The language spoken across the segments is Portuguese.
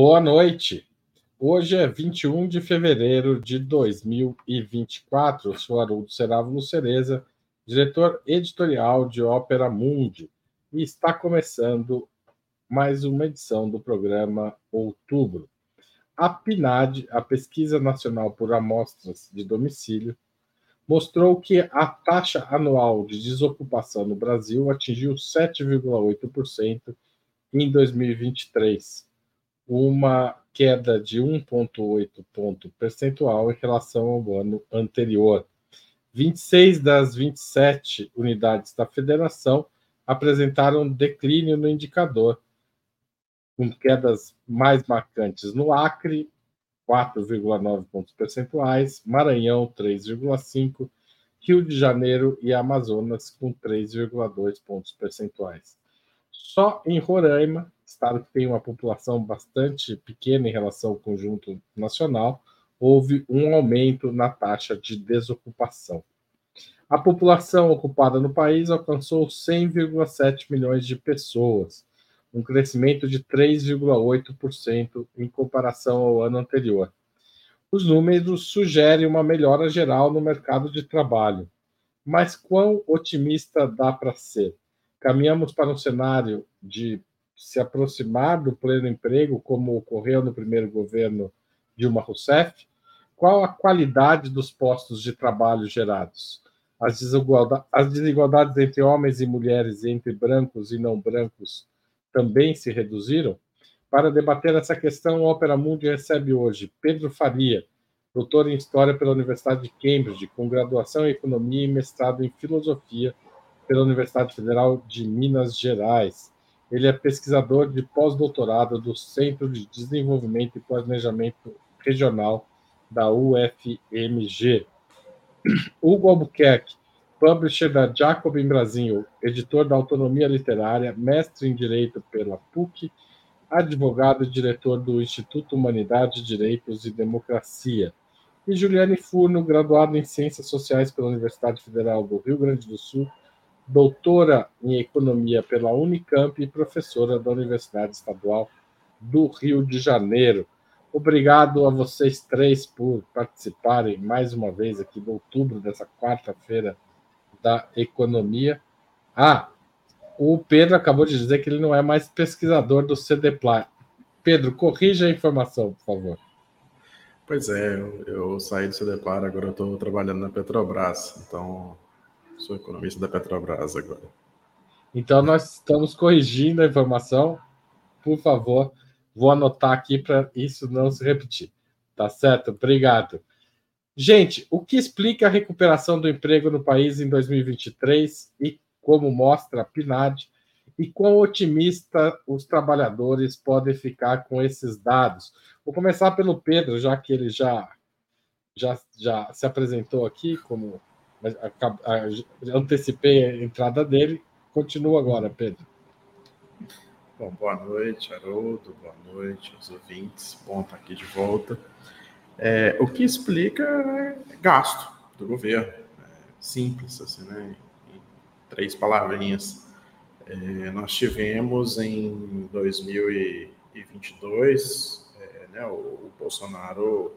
Boa noite. Hoje é 21 de fevereiro de 2024. Eu sou Haroldo Serávulo Cereza, diretor editorial de Ópera Mundi, e está começando mais uma edição do programa Outubro. A PNAD, a Pesquisa Nacional por Amostras de Domicílio, mostrou que a taxa anual de desocupação no Brasil atingiu 7,8% em 2023 uma queda de 1,8 ponto percentual em relação ao ano anterior. 26 das 27 unidades da federação apresentaram declínio no indicador, com quedas mais marcantes no Acre, 4,9 pontos percentuais, Maranhão, 3,5, Rio de Janeiro e Amazonas, com 3,2 pontos percentuais. Só em Roraima, estado que tem uma população bastante pequena em relação ao conjunto nacional, houve um aumento na taxa de desocupação. A população ocupada no país alcançou 100,7 milhões de pessoas, um crescimento de 3,8% em comparação ao ano anterior. Os números sugerem uma melhora geral no mercado de trabalho. Mas quão otimista dá para ser? Caminhamos para um cenário de se aproximar do pleno emprego, como ocorreu no primeiro governo Dilma Rousseff? Qual a qualidade dos postos de trabalho gerados? As, desigualdades, as desigualdades entre homens e mulheres e entre brancos e não brancos também se reduziram? Para debater essa questão, o Opera Mundi recebe hoje Pedro Faria, doutor em História pela Universidade de Cambridge, com graduação em Economia e mestrado em Filosofia pela Universidade Federal de Minas Gerais. Ele é pesquisador de pós-doutorado do Centro de Desenvolvimento e Planejamento Regional da UFMG. Hugo Albuquerque, publisher da Jacobin Brasil, editor da Autonomia Literária, mestre em Direito pela PUC, advogado e diretor do Instituto Humanidade, Direitos e Democracia. E Juliane Furno, graduado em Ciências Sociais pela Universidade Federal do Rio Grande do Sul, doutora em Economia pela Unicamp e professora da Universidade Estadual do Rio de Janeiro. Obrigado a vocês três por participarem mais uma vez aqui do outubro dessa quarta-feira da economia. Ah, o Pedro acabou de dizer que ele não é mais pesquisador do CDPLA. Pedro, corrija a informação, por favor. Pois é, eu, eu saí do CDPLAR, agora estou trabalhando na Petrobras, então Sou economista da Petrobras agora. Então, nós estamos corrigindo a informação. Por favor, vou anotar aqui para isso não se repetir. Tá certo? Obrigado. Gente, o que explica a recuperação do emprego no país em 2023 e como mostra a PNAD e quão otimista os trabalhadores podem ficar com esses dados? Vou começar pelo Pedro, já que ele já já, já se apresentou aqui como mas antecipei a entrada dele. Continua agora, Pedro. Bom, boa noite, Haroldo, boa noite aos ouvintes. Bom estar aqui de volta. É, o que explica é gasto do governo. É simples, assim, né? Em três palavrinhas. É, nós tivemos em 2022, é, né, o, o Bolsonaro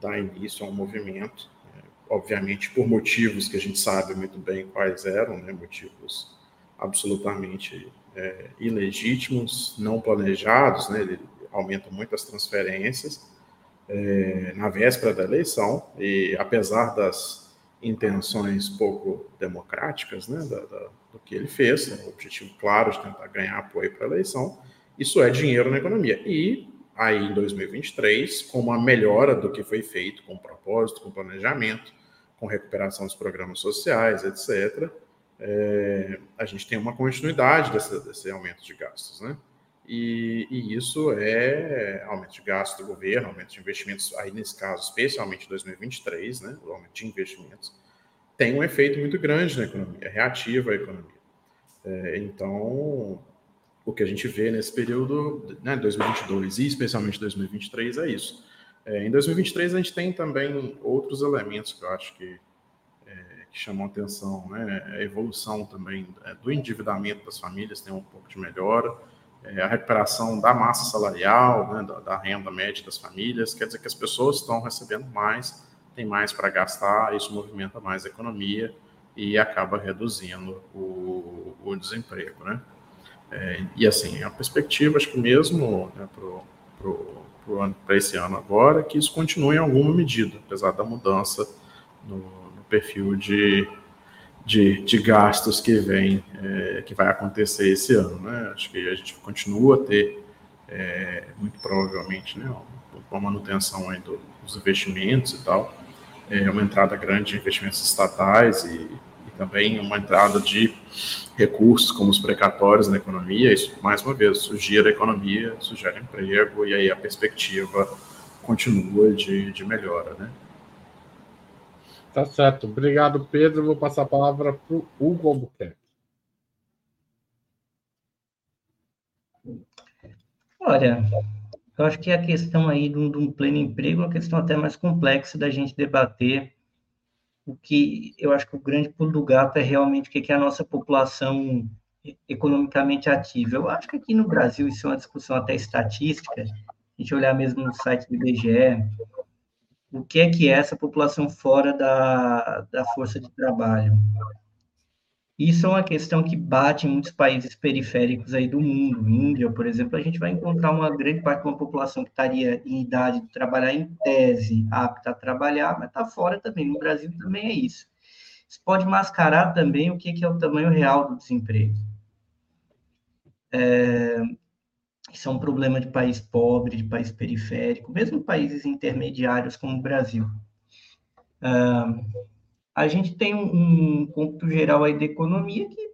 dá início a um movimento obviamente por motivos que a gente sabe muito bem quais eram, né, motivos absolutamente é, ilegítimos, não planejados, né, ele aumenta muito as transferências é, na véspera da eleição, e apesar das intenções pouco democráticas né, da, da, do que ele fez, né, o objetivo claro de tentar ganhar apoio para a eleição, isso é dinheiro na economia. E aí em 2023, com uma melhora do que foi feito, com propósito, com planejamento, com recuperação dos programas sociais, etc., é, a gente tem uma continuidade desse, desse aumento de gastos, né? E, e, isso é aumento de gastos do governo, aumento de investimentos, aí nesse caso, especialmente em 2023, né? O aumento de investimentos tem um efeito muito grande na economia, reativa à economia. É, então, o que a gente vê nesse período, né, 2022 e especialmente 2023, é isso é, em 2023 a gente tem também outros elementos que eu acho que, é, que chamam atenção, né? A evolução também é, do endividamento das famílias tem um pouco de melhora, é, a recuperação da massa salarial, né, da, da, renda média das famílias, quer dizer que as pessoas estão recebendo mais, tem mais para gastar, isso movimenta mais a economia e acaba reduzindo o, o desemprego, né? É, e assim, a perspectiva, acho que mesmo né, para esse ano agora, que isso continue em alguma medida, apesar da mudança no, no perfil de, de, de, gastos que vem, é, que vai acontecer esse ano. Né? Acho que a gente continua a ter, é, muito provavelmente, né, uma manutenção aí do, dos investimentos e tal, é, uma entrada grande de investimentos estatais e também uma entrada de recursos como os precatórios na economia, isso, mais uma vez, sugira a economia, sugere emprego, e aí a perspectiva continua de, de melhora, né? Tá certo. Obrigado, Pedro. Vou passar a palavra para o Hugo Albuquerque. Olha, eu acho que a questão aí de um pleno emprego é uma questão até mais complexa da gente debater, o que eu acho que o grande pulo do gato é realmente o que é a nossa população economicamente ativa. Eu acho que aqui no Brasil isso é uma discussão até estatística, a gente olhar mesmo no site do IBGE, o que é que é essa população fora da, da força de trabalho. Isso é uma questão que bate em muitos países periféricos aí do mundo. Índia, por exemplo, a gente vai encontrar uma grande parte de uma população que estaria em idade de trabalhar em tese, apta a trabalhar, mas está fora também. No Brasil também é isso. Isso pode mascarar também o que é o tamanho real do desemprego. É, isso é um problema de país pobre, de país periférico, mesmo países intermediários como o Brasil. A gente tem um, um cômputo geral aí da economia que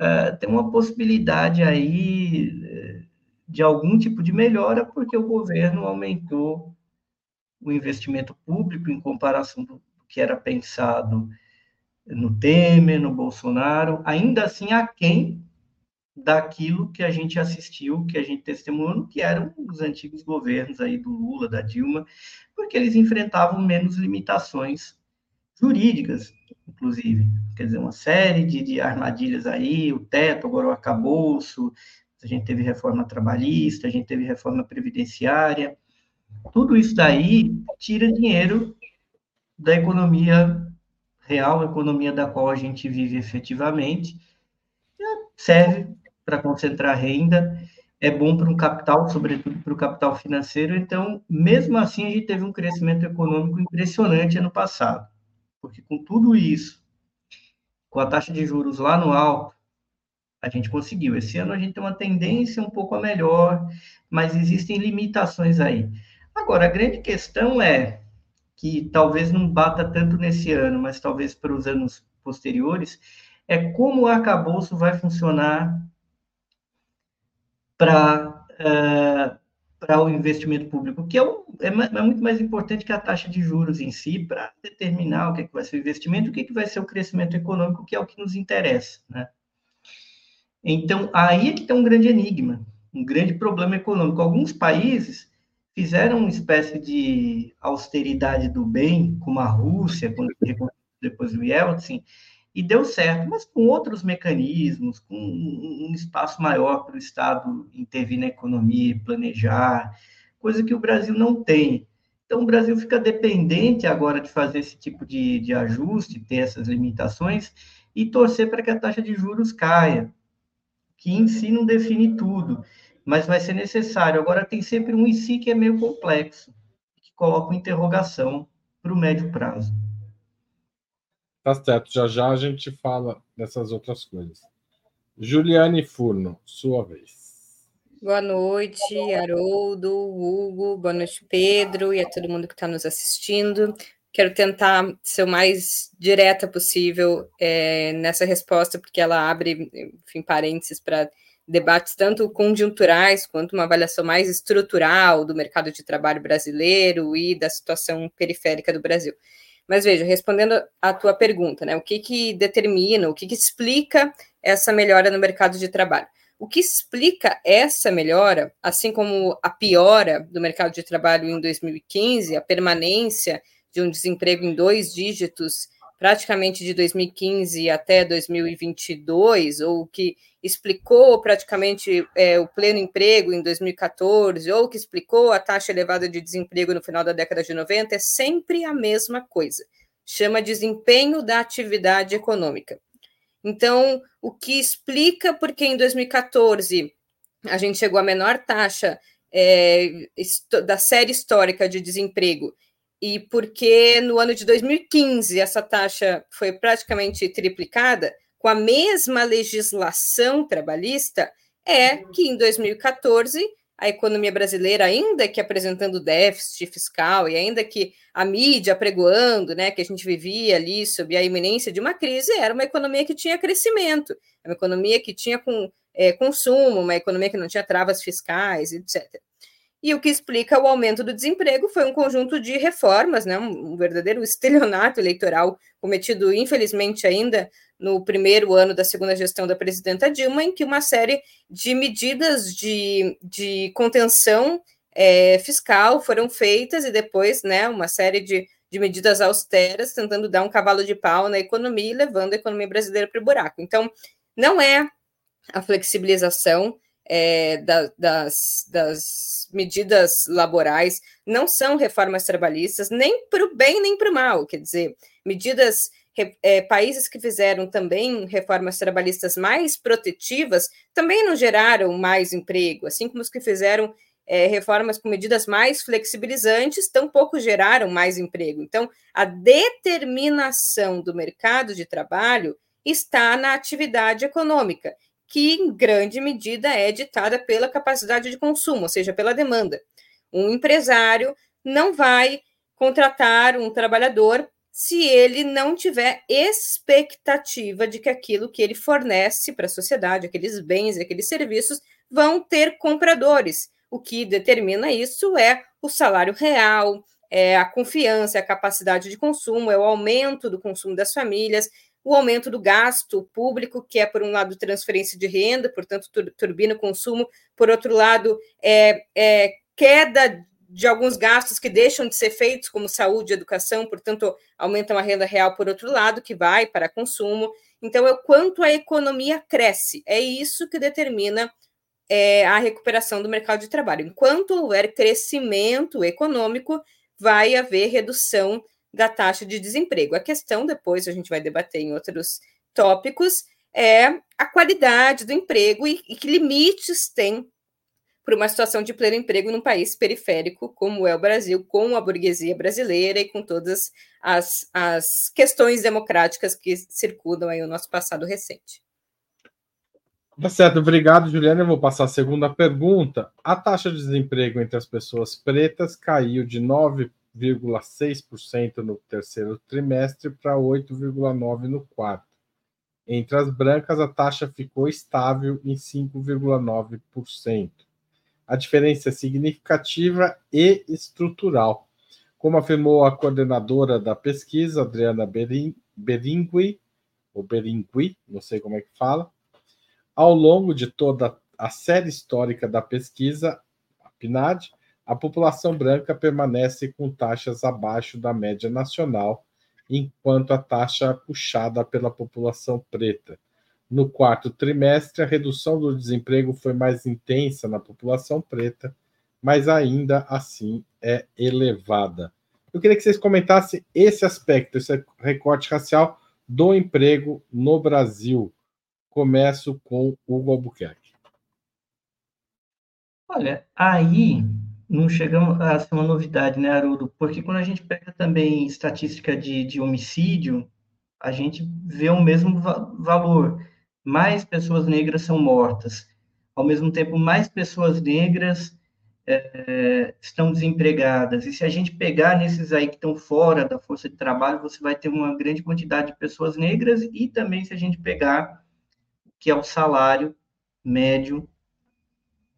uh, tem uma possibilidade aí eh, de algum tipo de melhora, porque o governo aumentou o investimento público em comparação do que era pensado no Temer, no Bolsonaro, ainda assim aquém daquilo que a gente assistiu, que a gente testemunhou, que eram os antigos governos aí do Lula, da Dilma, porque eles enfrentavam menos limitações jurídicas, inclusive. Quer dizer, uma série de, de armadilhas aí, o teto, agora o acabouço, a gente teve reforma trabalhista, a gente teve reforma previdenciária. Tudo isso daí tira dinheiro da economia real, a economia da qual a gente vive efetivamente, serve para concentrar renda, é bom para um capital, sobretudo para o capital financeiro. Então, mesmo assim, a gente teve um crescimento econômico impressionante ano passado. Porque com tudo isso, com a taxa de juros lá no alto, a gente conseguiu. Esse ano a gente tem uma tendência um pouco a melhor, mas existem limitações aí. Agora, a grande questão é que talvez não bata tanto nesse ano, mas talvez para os anos posteriores, é como o arcabouço vai funcionar para uh, para o investimento público, que é, um, é, é, muito mais importante que a taxa de juros em si, para determinar o que, é que vai ser o investimento o que, é que vai ser o crescimento econômico, que é o que nos interessa. Né? Então, aí é que tem um grande enigma, um grande problema econômico. Alguns países fizeram uma espécie de austeridade do bem, como a Rússia, quando depois do Yeltsin, e deu certo, mas com outros mecanismos, com um espaço maior para o Estado intervir na economia, planejar, coisa que o Brasil não tem. Então, o Brasil fica dependente agora de fazer esse tipo de, de ajuste, ter essas limitações e torcer para que a taxa de juros caia, que em si não define tudo, mas vai ser necessário. Agora, tem sempre um em si que é meio complexo, que coloca uma interrogação para o médio prazo. Tá certo, já já a gente fala dessas outras coisas. Juliane Furno, sua vez. Boa noite, Haroldo, Hugo, boa noite, Pedro, e a todo mundo que está nos assistindo. Quero tentar ser o mais direta possível é, nessa resposta, porque ela abre, enfim, parênteses para debates tanto conjunturais quanto uma avaliação mais estrutural do mercado de trabalho brasileiro e da situação periférica do Brasil. Mas veja, respondendo à tua pergunta, né? O que, que determina, o que, que explica essa melhora no mercado de trabalho? O que explica essa melhora, assim como a piora do mercado de trabalho em 2015, a permanência de um desemprego em dois dígitos praticamente de 2015 até 2022, ou que explicou praticamente é, o pleno emprego em 2014, ou que explicou a taxa elevada de desemprego no final da década de 90, é sempre a mesma coisa. Chama desempenho da atividade econômica. Então, o que explica porque em 2014 a gente chegou à menor taxa é, da série histórica de desemprego e porque no ano de 2015 essa taxa foi praticamente triplicada, com a mesma legislação trabalhista, é que em 2014 a economia brasileira, ainda que apresentando déficit fiscal e ainda que a mídia pregoando, né, que a gente vivia ali sob a iminência de uma crise, era uma economia que tinha crescimento, uma economia que tinha com, é, consumo, uma economia que não tinha travas fiscais, etc. E o que explica o aumento do desemprego foi um conjunto de reformas, né, um verdadeiro estelionato eleitoral cometido, infelizmente, ainda no primeiro ano da segunda gestão da presidenta Dilma, em que uma série de medidas de, de contenção é, fiscal foram feitas e depois né, uma série de, de medidas austeras tentando dar um cavalo de pau na economia e levando a economia brasileira para o buraco. Então, não é a flexibilização é, da, das, das medidas laborais, não são reformas trabalhistas, nem para o bem nem para o mal. Quer dizer, medidas, é, países que fizeram também reformas trabalhistas mais protetivas também não geraram mais emprego, assim como os que fizeram é, reformas com medidas mais flexibilizantes tampouco geraram mais emprego. Então, a determinação do mercado de trabalho está na atividade econômica que em grande medida é ditada pela capacidade de consumo, ou seja, pela demanda. Um empresário não vai contratar um trabalhador se ele não tiver expectativa de que aquilo que ele fornece para a sociedade, aqueles bens aqueles serviços, vão ter compradores. O que determina isso é o salário real, é a confiança, é a capacidade de consumo, é o aumento do consumo das famílias, o aumento do gasto público, que é, por um lado, transferência de renda, portanto, turbina o consumo, por outro lado, é, é, queda de alguns gastos que deixam de ser feitos, como saúde e educação, portanto, aumenta a renda real, por outro lado, que vai para consumo. Então, é o quanto a economia cresce, é isso que determina é, a recuperação do mercado de trabalho. Enquanto houver crescimento econômico, vai haver redução da taxa de desemprego. A questão, depois a gente vai debater em outros tópicos, é a qualidade do emprego e, e que limites tem para uma situação de pleno emprego num país periférico como é o Brasil, com a burguesia brasileira e com todas as, as questões democráticas que circundam aí o nosso passado recente. Tá certo, obrigado, Juliana. Eu vou passar a segunda pergunta. A taxa de desemprego entre as pessoas pretas caiu de 9 8,6% no terceiro trimestre para 8,9% no quarto. Entre as brancas, a taxa ficou estável em 5,9%. A diferença é significativa e estrutural. Como afirmou a coordenadora da pesquisa, Adriana Beringui, ou Beringui, não sei como é que fala, ao longo de toda a série histórica da pesquisa, a PNAD, a população branca permanece com taxas abaixo da média nacional, enquanto a taxa é puxada pela população preta. No quarto trimestre, a redução do desemprego foi mais intensa na população preta, mas ainda assim é elevada. Eu queria que vocês comentassem esse aspecto, esse recorte racial do emprego no Brasil. Começo com Hugo Albuquerque. Olha, aí não chegamos a ser uma novidade, né, Haroldo? Porque quando a gente pega também estatística de, de homicídio, a gente vê o mesmo va valor. Mais pessoas negras são mortas. Ao mesmo tempo, mais pessoas negras é, estão desempregadas. E se a gente pegar nesses aí que estão fora da força de trabalho, você vai ter uma grande quantidade de pessoas negras e também se a gente pegar que é o salário médio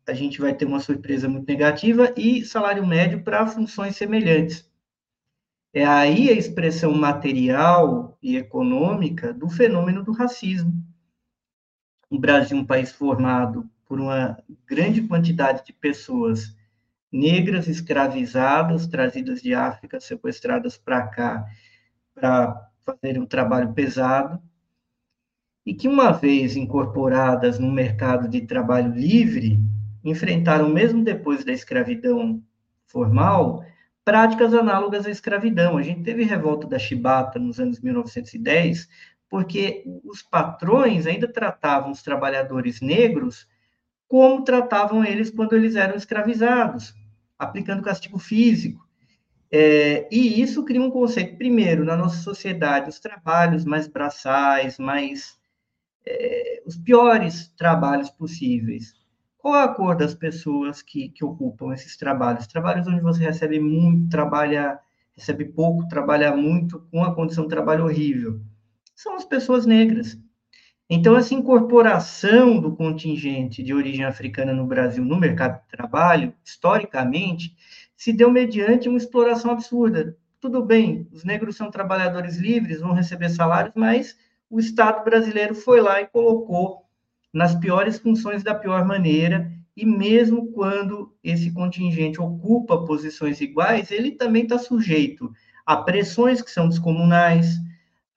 a gente vai ter uma surpresa muito negativa e salário médio para funções semelhantes. É aí a expressão material e econômica do fenômeno do racismo. O Brasil, um país formado por uma grande quantidade de pessoas negras escravizadas, trazidas de África, sequestradas para cá, para fazerem um trabalho pesado, e que, uma vez incorporadas no mercado de trabalho livre, enfrentaram, mesmo depois da escravidão formal, práticas análogas à escravidão. A gente teve revolta da chibata nos anos 1910, porque os patrões ainda tratavam os trabalhadores negros como tratavam eles quando eles eram escravizados, aplicando castigo físico. É, e isso cria um conceito, primeiro, na nossa sociedade, os trabalhos mais braçais, mais é, os piores trabalhos possíveis. Qual a cor das pessoas que, que ocupam esses trabalhos? Trabalhos onde você recebe muito, trabalha, recebe pouco, trabalha muito, com a condição de trabalho horrível. São as pessoas negras. Então, essa incorporação do contingente de origem africana no Brasil no mercado de trabalho, historicamente, se deu mediante uma exploração absurda. Tudo bem, os negros são trabalhadores livres, vão receber salários, mas o Estado brasileiro foi lá e colocou nas piores funções da pior maneira, e mesmo quando esse contingente ocupa posições iguais, ele também está sujeito a pressões que são descomunais,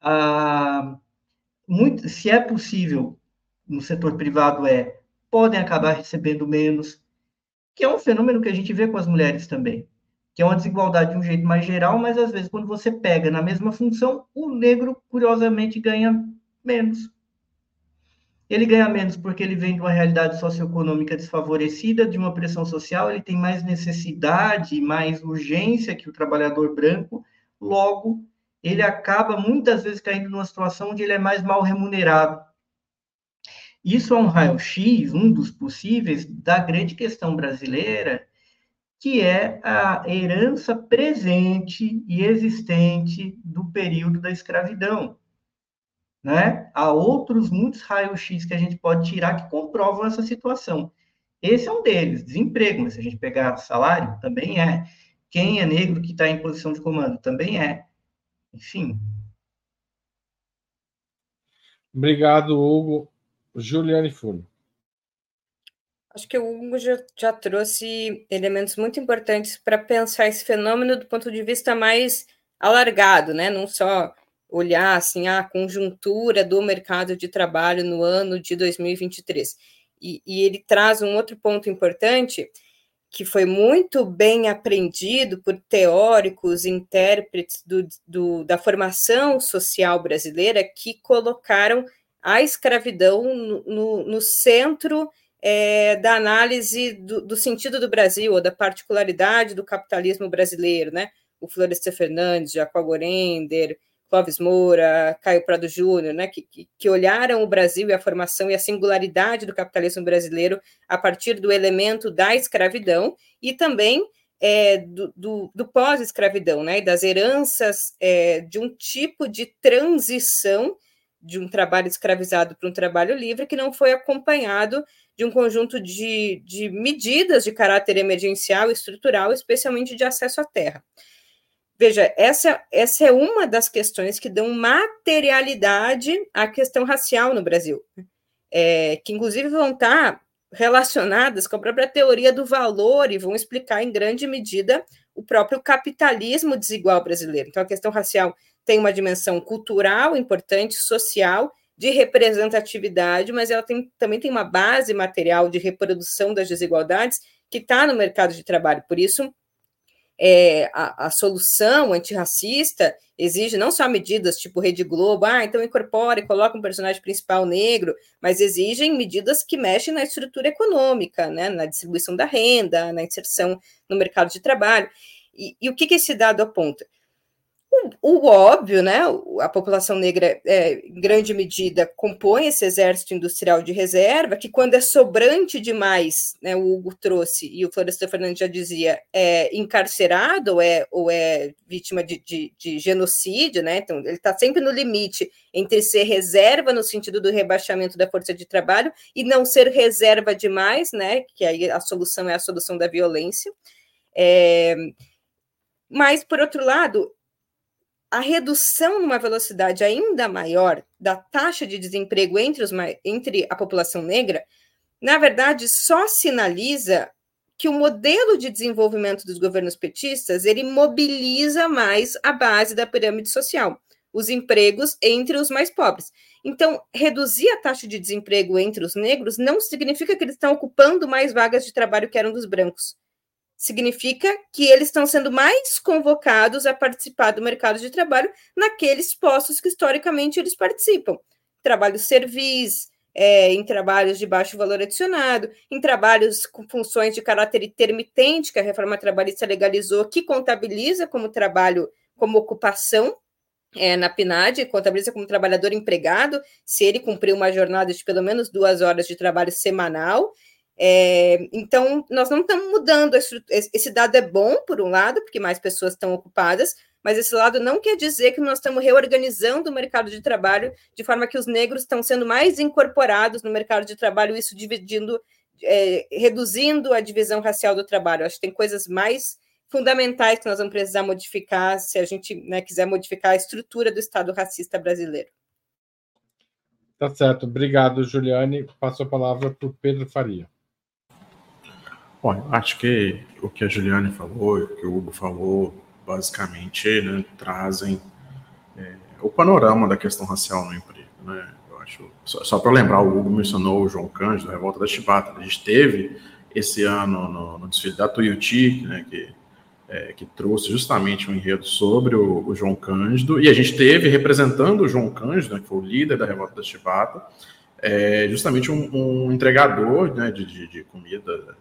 a muito, se é possível no setor privado é podem acabar recebendo menos, que é um fenômeno que a gente vê com as mulheres também, que é uma desigualdade de um jeito mais geral, mas às vezes quando você pega na mesma função, o negro curiosamente ganha menos. Ele ganha menos porque ele vem de uma realidade socioeconômica desfavorecida, de uma pressão social, ele tem mais necessidade, mais urgência que o trabalhador branco, logo, ele acaba muitas vezes caindo numa situação onde ele é mais mal remunerado. Isso é um raio-x, um dos possíveis, da grande questão brasileira, que é a herança presente e existente do período da escravidão né? Há outros muitos raios-x que a gente pode tirar que comprovam essa situação. Esse é um deles, desemprego, mas se a gente pegar salário, também é. Quem é negro que está em posição de comando, também é. Enfim. Obrigado, Hugo. Juliane Funo. Acho que o Hugo já, já trouxe elementos muito importantes para pensar esse fenômeno do ponto de vista mais alargado, né? Não só olhar assim a conjuntura do mercado de trabalho no ano de 2023. E, e ele traz um outro ponto importante que foi muito bem aprendido por teóricos, intérpretes do, do, da formação social brasileira que colocaram a escravidão no, no, no centro é, da análise do, do, sentido do Brasil, ou da particularidade do capitalismo brasileiro, né? O Florestan Fernandes, Jacob Gorender, Clóvis Moura, Caio Prado Júnior, né, que, que, olharam o Brasil e a formação e a singularidade do capitalismo brasileiro a partir do elemento da escravidão e também é, do, do, do pós-escravidão, né, das heranças é, de um tipo de transição de um trabalho escravizado para um trabalho livre que não foi acompanhado de um conjunto de, de medidas de caráter emergencial e estrutural, especialmente de acesso à terra. Veja, essa, essa é uma das questões que dão materialidade à questão racial no Brasil, é, que inclusive vão estar relacionadas com a própria teoria do valor e vão explicar em grande medida o próprio capitalismo desigual brasileiro. Então, a questão racial tem uma dimensão cultural importante, social, de representatividade, mas ela tem, também tem uma base material de reprodução das desigualdades que está no mercado de trabalho. Por isso, é, a, a, solução antirracista exige não só medidas tipo Rede Globo, ah, então incorpore, coloque um personagem principal negro, mas exigem medidas que mexem na estrutura econômica, né, na distribuição da renda, na inserção no mercado de trabalho. E, e o que, que esse dado aponta? O, óbvio, né? A população negra, é, em grande medida, compõe esse exército industrial de reserva, que quando é sobrante demais, né, o Hugo trouxe, e o Florestan Fernandes já dizia, é encarcerado ou é, ou é vítima de, de, de genocídio, né? Então, ele está sempre no limite entre ser reserva no sentido do rebaixamento da força de trabalho e não ser reserva demais, né? Que aí a solução é a solução da violência. É, mas, por outro lado, a redução numa velocidade ainda maior da taxa de desemprego entre, os, entre a população negra, na verdade, só sinaliza que o modelo de desenvolvimento dos governos petistas ele mobiliza mais a base da pirâmide social. os empregos entre os mais pobres. Então, reduzir a taxa de desemprego entre os negros não significa que eles estão ocupando mais vagas de trabalho que eram dos brancos. Significa que eles estão sendo mais convocados a participar do mercado de trabalho naqueles postos que historicamente eles participam. Trabalho serviço, é, em trabalhos de baixo valor adicionado, em trabalhos com funções de caráter intermitente, que a reforma trabalhista legalizou, que contabiliza como trabalho, como ocupação, é, na PNAD, contabiliza como trabalhador empregado, se ele cumprir uma jornada de pelo menos duas horas de trabalho semanal. É, então, nós não estamos mudando, esse dado é bom, por um lado, porque mais pessoas estão ocupadas, mas esse lado não quer dizer que nós estamos reorganizando o mercado de trabalho de forma que os negros estão sendo mais incorporados no mercado de trabalho, isso dividindo, é, reduzindo a divisão racial do trabalho. Acho que tem coisas mais fundamentais que nós vamos precisar modificar se a gente né, quiser modificar a estrutura do Estado racista brasileiro. Tá certo. Obrigado, Juliane. Passo a palavra para o Pedro Faria. Bom, acho que o que a Juliane falou, o que o Hugo falou, basicamente né, trazem é, o panorama da questão racial no emprego. Né? Eu acho, só, só para lembrar, o Hugo mencionou o João Cândido, a Revolta da Chibata. A gente teve esse ano no, no desfile da Tuiuti, né, que é, que trouxe justamente um enredo sobre o, o, João Cândido, e a gente teve representando o João Cândido, né, que foi o líder da revolta da Chibata, é, justamente um, um entregador né, de, de, de, comida,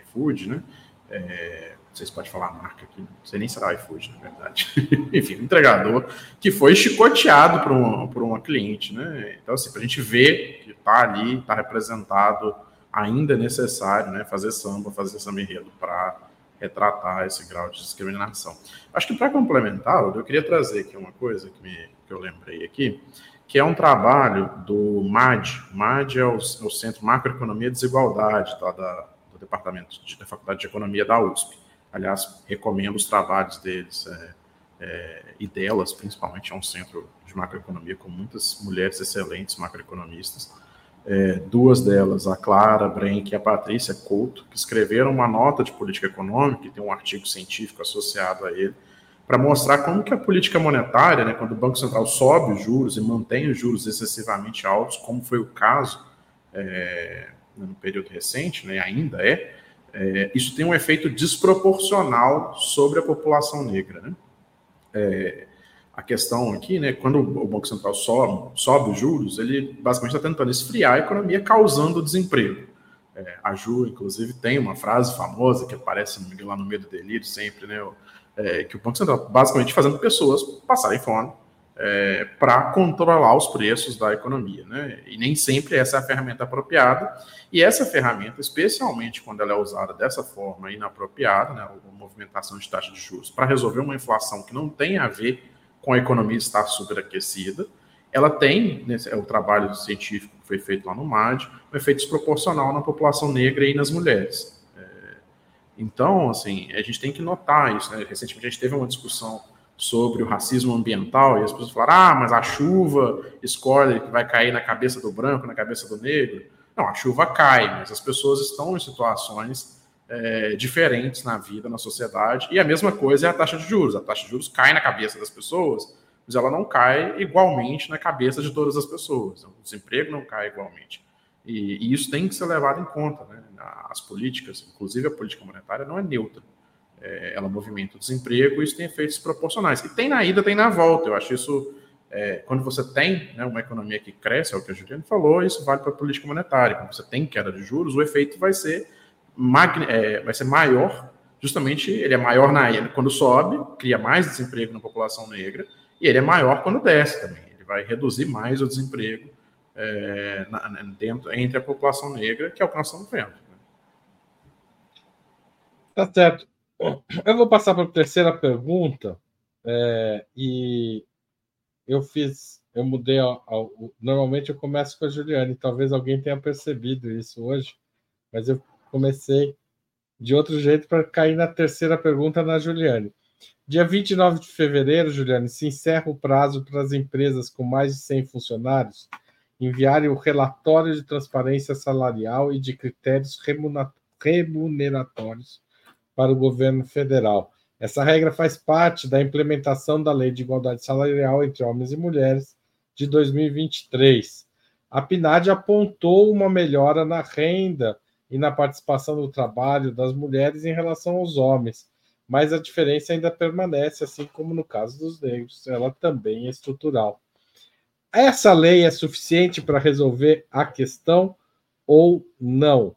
iFood, né? É, vocês podem falar a marca aqui, não sei nem se era iFood, na verdade. Enfim, um entregador que foi chicoteado por uma, por uma cliente, né? Então, assim, para a gente ver que está ali, está representado, ainda é necessário né, fazer samba, fazer samba enredo para retratar esse grau de discriminação. Acho que para complementar, eu queria trazer aqui uma coisa que, me, que eu lembrei aqui, que é um trabalho do MAD. MAD é o, é o Centro Macroeconomia e Desigualdade, tá, da, Departamento de, da Faculdade de Economia da USP. Aliás, recomendo os trabalhos deles é, é, e delas, principalmente, é um centro de macroeconomia com muitas mulheres excelentes macroeconomistas é, duas delas, a Clara Brenck e a Patrícia Couto, que escreveram uma nota de política econômica, e tem um artigo científico associado a ele, para mostrar como que a política monetária, né, quando o Banco Central sobe os juros e mantém os juros excessivamente altos, como foi o caso é, no período recente, né, ainda é, é, isso tem um efeito desproporcional sobre a população negra. Né? É, a questão aqui, né, quando o Banco Central sobe, sobe os juros, ele basicamente está tentando esfriar a economia, causando desemprego. É, a Ju, inclusive, tem uma frase famosa que aparece lá no meio do delírio sempre, né, é, que o Banco Central basicamente fazendo pessoas passarem fome é, para controlar os preços da economia. Né? E nem sempre essa é a ferramenta apropriada. E essa ferramenta, especialmente quando ela é usada dessa forma inapropriada, né, a movimentação de taxa de juros, para resolver uma inflação que não tem a ver com a economia estar superaquecida, ela tem, né, é o trabalho científico que foi feito lá no MAD, um efeito desproporcional na população negra e nas mulheres. É, então, assim, a gente tem que notar isso. Né? Recentemente a gente teve uma discussão sobre o racismo ambiental e as pessoas falaram: ah, mas a chuva escolhe que vai cair na cabeça do branco, na cabeça do negro. Não, a chuva cai, mas as pessoas estão em situações é, diferentes na vida, na sociedade. E a mesma coisa é a taxa de juros. A taxa de juros cai na cabeça das pessoas, mas ela não cai igualmente na cabeça de todas as pessoas. O desemprego não cai igualmente. E, e isso tem que ser levado em conta. Né? As políticas, inclusive a política monetária, não é neutra. É, ela movimenta o desemprego e isso tem efeitos proporcionais. E tem na ida, tem na volta. Eu acho isso. É, quando você tem né, uma economia que cresce, é o que a Juliana falou, isso vale para a política monetária. Quando você tem queda de juros, o efeito vai ser é, vai ser maior, justamente ele é maior na quando sobe, cria mais desemprego na população negra, e ele é maior quando desce também. Ele vai reduzir mais o desemprego é, na, dentro, entre a população negra, que é o que nós estamos vendo. Tá certo. Eu vou passar para a terceira pergunta, é, e eu fiz, eu mudei. Normalmente eu começo com a Juliane, talvez alguém tenha percebido isso hoje, mas eu comecei de outro jeito para cair na terceira pergunta na Juliane. Dia 29 de fevereiro, Juliane, se encerra o prazo para as empresas com mais de 100 funcionários enviarem o relatório de transparência salarial e de critérios remuneratórios para o governo federal. Essa regra faz parte da implementação da Lei de Igualdade Salarial entre Homens e Mulheres de 2023. A PNAD apontou uma melhora na renda e na participação do trabalho das mulheres em relação aos homens, mas a diferença ainda permanece, assim como no caso dos negros, ela também é estrutural. Essa lei é suficiente para resolver a questão ou não?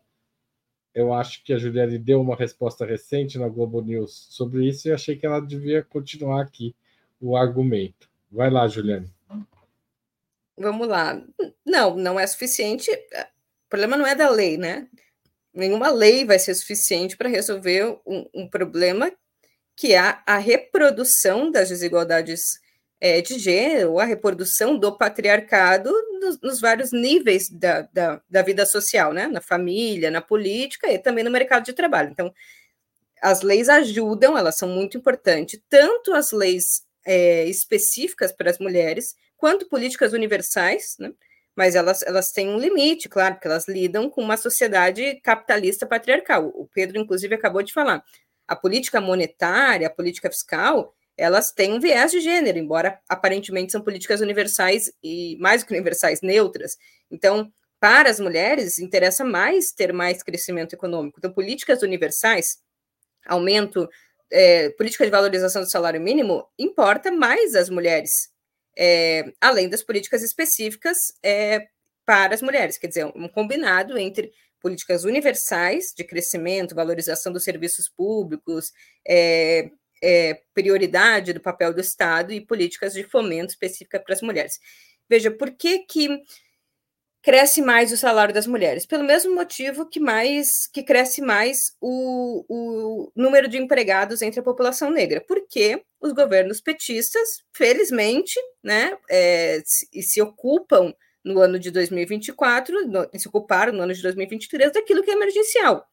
Eu acho que a Juliane deu uma resposta recente na Globo News sobre isso e achei que ela devia continuar aqui o argumento. Vai lá, Juliane. Vamos lá. Não, não é suficiente. O problema não é da lei, né? Nenhuma lei vai ser suficiente para resolver um, um, problema que é a reprodução das desigualdades é, de gênero, a reprodução do patriarcado nos, nos vários níveis da, da, da, vida social, né? Na família, na política e também no mercado de trabalho. Então, as leis ajudam, elas são muito importantes, tanto as leis é, específicas para as mulheres, quanto políticas universais, né? mas elas, elas têm um limite, claro, porque elas lidam com uma sociedade capitalista patriarcal. O Pedro, inclusive, acabou de falar. A política monetária, a política fiscal, elas têm um viés de gênero, embora aparentemente são políticas universais e mais que universais, neutras. Então, para as mulheres, interessa mais ter mais crescimento econômico. Então, políticas universais, aumento, é, política de valorização do salário mínimo, importa mais às mulheres, é, além das políticas específicas é, para as mulheres. Quer dizer, um combinado entre políticas universais de crescimento, valorização dos serviços públicos, é, é, prioridade do papel do Estado e políticas de fomento específica para as mulheres. Veja, por que, que cresce mais o salário das mulheres? Pelo mesmo motivo que mais que cresce mais o, o número de empregados entre a população negra, porque os governos petistas, felizmente, né, é, se, se ocupam no ano de 2024, no, se ocuparam no ano de 2023 daquilo que é emergencial.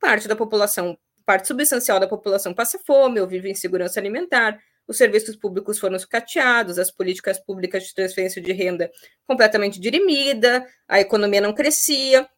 Parte da população parte substancial da população passa fome ou vive em segurança alimentar, os serviços públicos foram sucateados, as políticas públicas de transferência de renda completamente dirimida, a economia não crescia.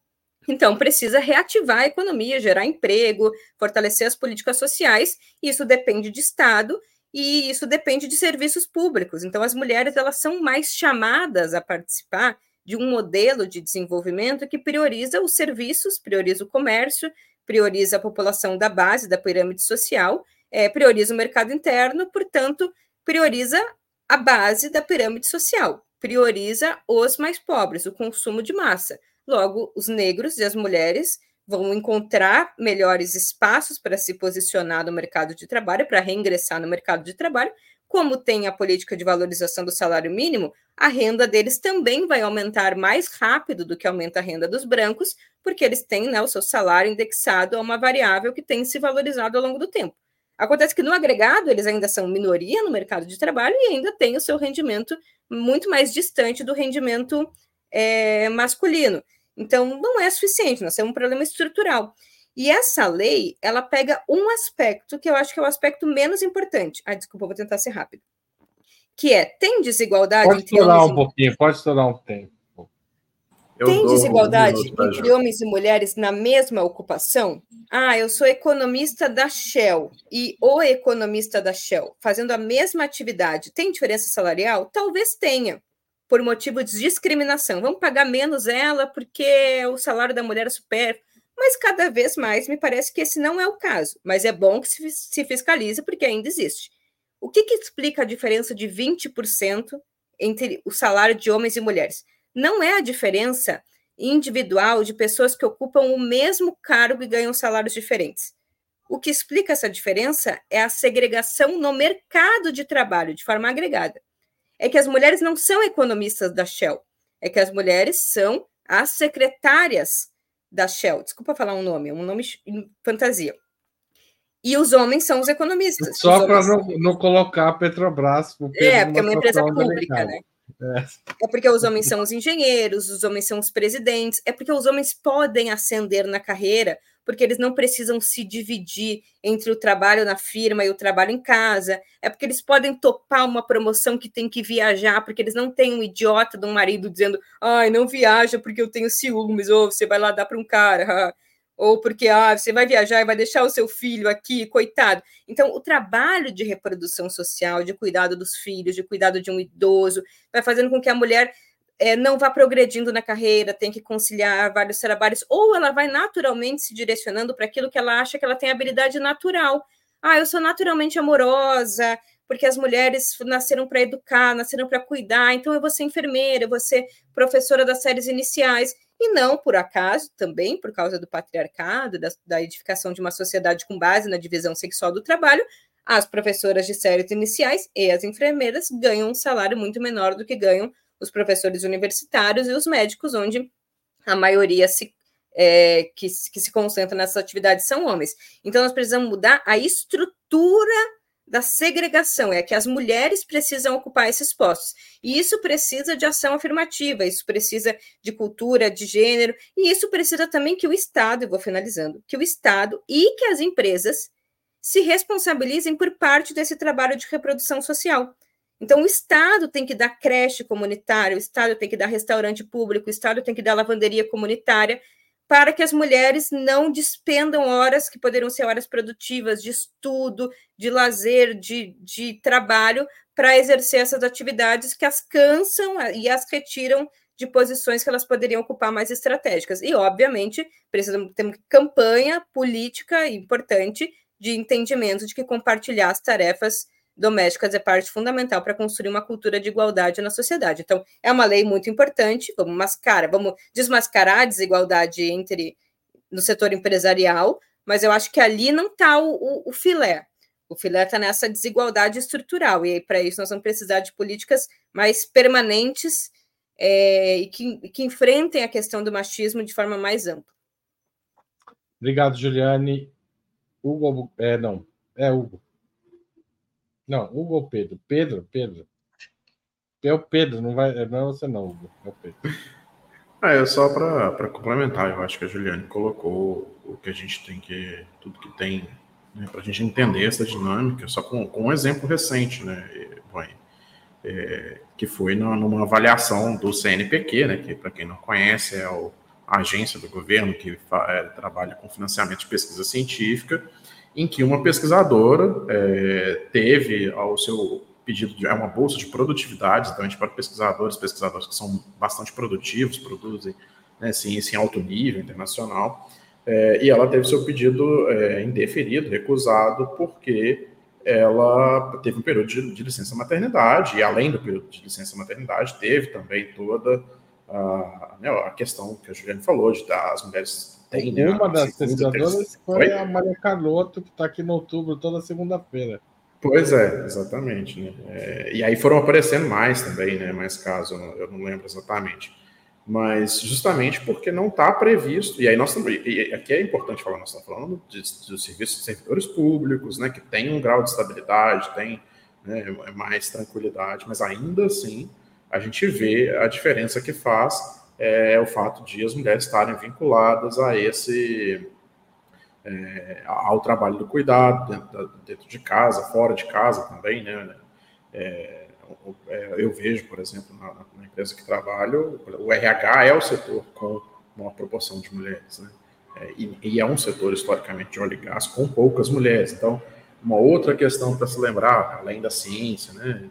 Então, precisa reativar a economia, gerar emprego, fortalecer as políticas sociais, isso depende de Estado e isso depende de serviços públicos. Então, as mulheres elas são mais chamadas a participar de um modelo de desenvolvimento que prioriza os serviços, prioriza o comércio, prioriza a população da base da pirâmide social, é, prioriza o mercado interno, portanto, prioriza a base da pirâmide social, prioriza os mais pobres, o consumo de massa. Logo, os negros e as mulheres vão encontrar melhores espaços para se posicionar no mercado de trabalho, para reingressar no mercado de trabalho. Como tem a política de valorização do salário mínimo, a renda deles também vai aumentar mais rápido do que aumenta a renda dos brancos, porque eles têm né, o seu salário indexado a uma variável que tem se valorizado ao longo do tempo. Acontece que no agregado eles ainda são minoria no mercado de trabalho e ainda têm o seu rendimento muito mais distante do rendimento é, masculino. Então, não é suficiente, nós temos um problema estrutural. E essa lei, ela pega um aspecto que eu acho que é o aspecto menos importante. Ah, desculpa, vou tentar ser rápido que é, tem desigualdade pode entre homens um pouquinho, pode estourar um tempo. Eu tem desigualdade um entre homens e mulheres na mesma ocupação? Ah, eu sou economista da Shell e o economista da Shell fazendo a mesma atividade. Tem diferença salarial? Talvez tenha, por motivo de discriminação. Vamos pagar menos ela porque o salário da mulher é supérfluo. Mas cada vez mais me parece que esse não é o caso. Mas é bom que se fiscalize porque ainda existe. O que, que explica a diferença de 20% entre o salário de homens e mulheres? Não é a diferença individual de pessoas que ocupam o mesmo cargo e ganham salários diferentes. O que explica essa diferença é a segregação no mercado de trabalho, de forma agregada. É que as mulheres não são economistas da Shell, é que as mulheres são as secretárias da Shell. Desculpa falar um nome, é um nome fantasia. E os homens são os economistas. Só para homens... não, não, colocar a Petrobras. É, porque é uma empresa pública, né? É. é. porque os homens são os engenheiros, os homens são os presidentes, é porque os homens podem ascender na carreira, porque eles não precisam se dividir entre o trabalho na firma e o trabalho em casa, é porque eles podem topar uma promoção que tem que viajar, porque eles não têm um idiota de um marido dizendo, ai, não viaja porque eu tenho ciúmes, ou você vai lá dar para um cara. ou porque ah, você vai viajar e vai deixar o seu filho aqui, coitado. Então, o trabalho de reprodução social, de cuidado dos filhos, de cuidado de um idoso, vai fazendo com que a mulher é, não vá progredindo na carreira, tem que conciliar vários trabalhos, ou ela vai naturalmente se direcionando para aquilo que ela acha que ela tem habilidade natural. Ah, eu sou naturalmente amorosa, porque as mulheres nasceram para educar, nasceram para cuidar, então eu vou ser enfermeira, eu vou ser professora das séries iniciais. E não por acaso, também por causa do patriarcado, da, da edificação de uma sociedade com base na divisão sexual do trabalho, as professoras de séries iniciais e as enfermeiras ganham um salário muito menor do que ganham os professores universitários e os médicos, onde a maioria se, é, que, que se concentra nessas atividades são homens. Então, nós precisamos mudar a estrutura da segregação, é que as mulheres precisam ocupar esses postos. E isso precisa de ação afirmativa, isso precisa de cultura, de gênero, e isso precisa também que o Estado, eu vou finalizando, que o Estado e que as empresas se responsabilizem por parte desse trabalho de reprodução social. Então, o Estado tem que dar creche comunitária, o Estado tem que dar restaurante público, o Estado tem que dar lavanderia comunitária, para que as mulheres não despendam horas que poderiam ser horas produtivas de estudo, de lazer, de, de trabalho, para exercer essas atividades que as cansam e as retiram de posições que elas poderiam ocupar mais estratégicas. E, obviamente, precisamos ter uma campanha política importante de entendimento de que compartilhar as tarefas domésticas é parte fundamental para construir uma cultura de igualdade na sociedade. Então, é uma lei muito importante, vamos mascarar, vamos desmascarar a desigualdade entre no setor empresarial, mas eu acho que ali não está o, o, o, filé. O filé está nessa desigualdade estrutural, e para isso nós vamos precisar de políticas mais permanentes é, e que, que enfrentem a questão do machismo de forma mais ampla. Obrigado, Juliane. Hugo, é, não, é Hugo. Não, Hugo ou Pedro? Pedro, Pedro. É o Pedro, não, vai, não é você não, Hugo. É o Pedro. Ah, é só para complementar, eu acho que a Juliane colocou o que a gente tem que. tudo que tem, né, para a gente entender essa dinâmica, só com, com um exemplo recente, né, é, que foi numa avaliação do CNPq, né, que para quem não conhece é a agência do governo que é, trabalha com financiamento de pesquisa científica em que uma pesquisadora é, teve ao seu pedido de é uma bolsa de produtividade, então a gente pode pesquisadores, pesquisadores que são bastante produtivos, produzem né, ciência em alto nível internacional, é, e ela teve seu pedido é, indeferido, recusado, porque ela teve um período de, de, licença maternidade, e além do período de licença maternidade, teve também toda a, né, a questão que a Juliane falou, de as mulheres tem, né? Uma das pesquisadoras foi Oi? a Maria Carlotto, que está aqui no outubro, toda segunda-feira. Pois é, exatamente. Né? É, e aí foram aparecendo mais também, né? Mais casos, eu não lembro exatamente. Mas justamente porque não está previsto, e aí nós estamos, e aqui é importante falar, nós estamos falando de, de serviços de servidores públicos, né? Que tem um grau de estabilidade, tem né, mais tranquilidade, mas ainda assim a gente vê a diferença que faz é o fato de as mulheres estarem vinculadas a esse é, ao trabalho do cuidado dentro, dentro, de casa, fora de casa também, né? É, é eu vejo, por exemplo, na, na, empresa que trabalho, o RH é o setor com uma proporção de mulheres, né? É, e, e, é um setor historicamente de óleo e gás com poucas mulheres. Então, uma outra questão para se lembrar, além da ciência, né?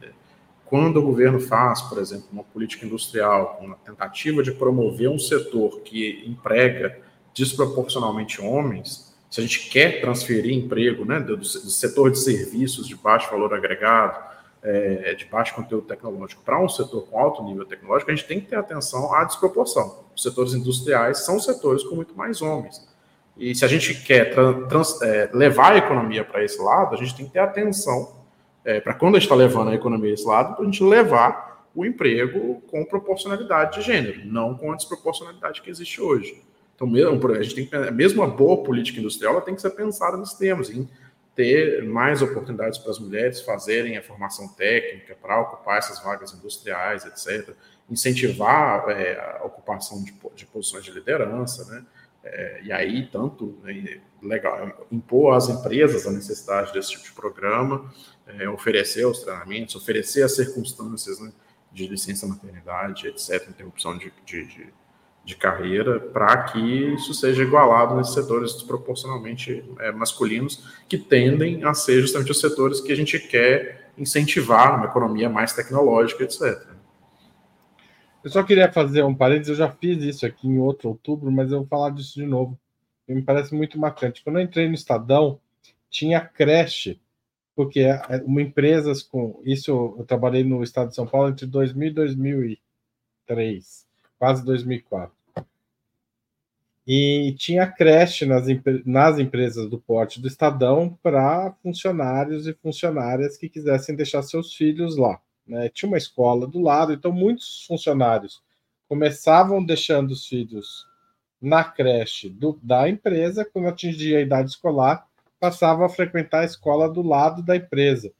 Quando o governo faz, por exemplo, uma política industrial com a tentativa de promover um setor que emprega desproporcionalmente homens, se a gente quer transferir emprego né, do, do setor de serviços de baixo valor agregado, é, de baixo conteúdo tecnológico, para um setor com alto nível tecnológico, a gente tem que ter atenção à desproporção. Os setores industriais são setores com muito mais homens. E se a gente quer trans, é, levar a economia para esse lado, a gente tem que ter atenção é, para quando a gente está levando a economia esse lado, para a gente levar o emprego com proporcionalidade de gênero, não com a desproporcionalidade que existe hoje. Então, mesmo, a gente tem mesmo a boa política industrial, ela tem que ser pensada nos termos, em ter mais oportunidades para as mulheres fazerem a formação técnica para ocupar essas vagas industriais, etc. Incentivar é, a ocupação de, de, posições de liderança, né? É, e aí, tanto né, legal, impor às empresas a necessidade desse tipo de programa, é, oferecer os treinamentos, oferecer as circunstâncias né, de licença maternidade, etc., interrupção de, de, de, de carreira para que isso seja igualado nesses setores desproporcionalmente é, masculinos, que tendem a ser justamente os setores que a gente quer incentivar numa economia mais tecnológica, etc. Eu só queria fazer um parênteses, eu já fiz isso aqui em outro outubro, mas eu vou falar disso de novo. Me parece muito marcante. Quando eu entrei no Estadão, tinha creche, porque é, é uma empresas com isso eu trabalhei no estado de São Paulo entre 2000 e 2003, quase 2004. E tinha creche nas, nas empresas do porte do Estadão para funcionários e funcionárias que quisessem deixar seus filhos lá. Né? Tinha uma escola do lado, então muitos funcionários começavam deixando os filhos na creche do, da empresa, quando atingia a idade escolar, passavam a frequentar a escola do lado da empresa.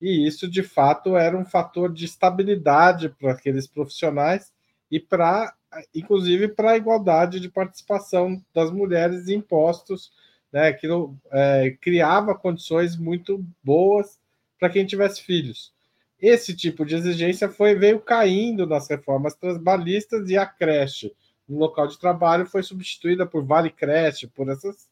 E isso, de fato, era um fator de estabilidade para aqueles profissionais e para, inclusive, para a igualdade de participação das mulheres em impostos, né, que é, criava condições muito boas para quem tivesse filhos. Esse tipo de exigência foi veio caindo nas reformas trabalhistas e a creche no local de trabalho foi substituída por vale creche, por essas,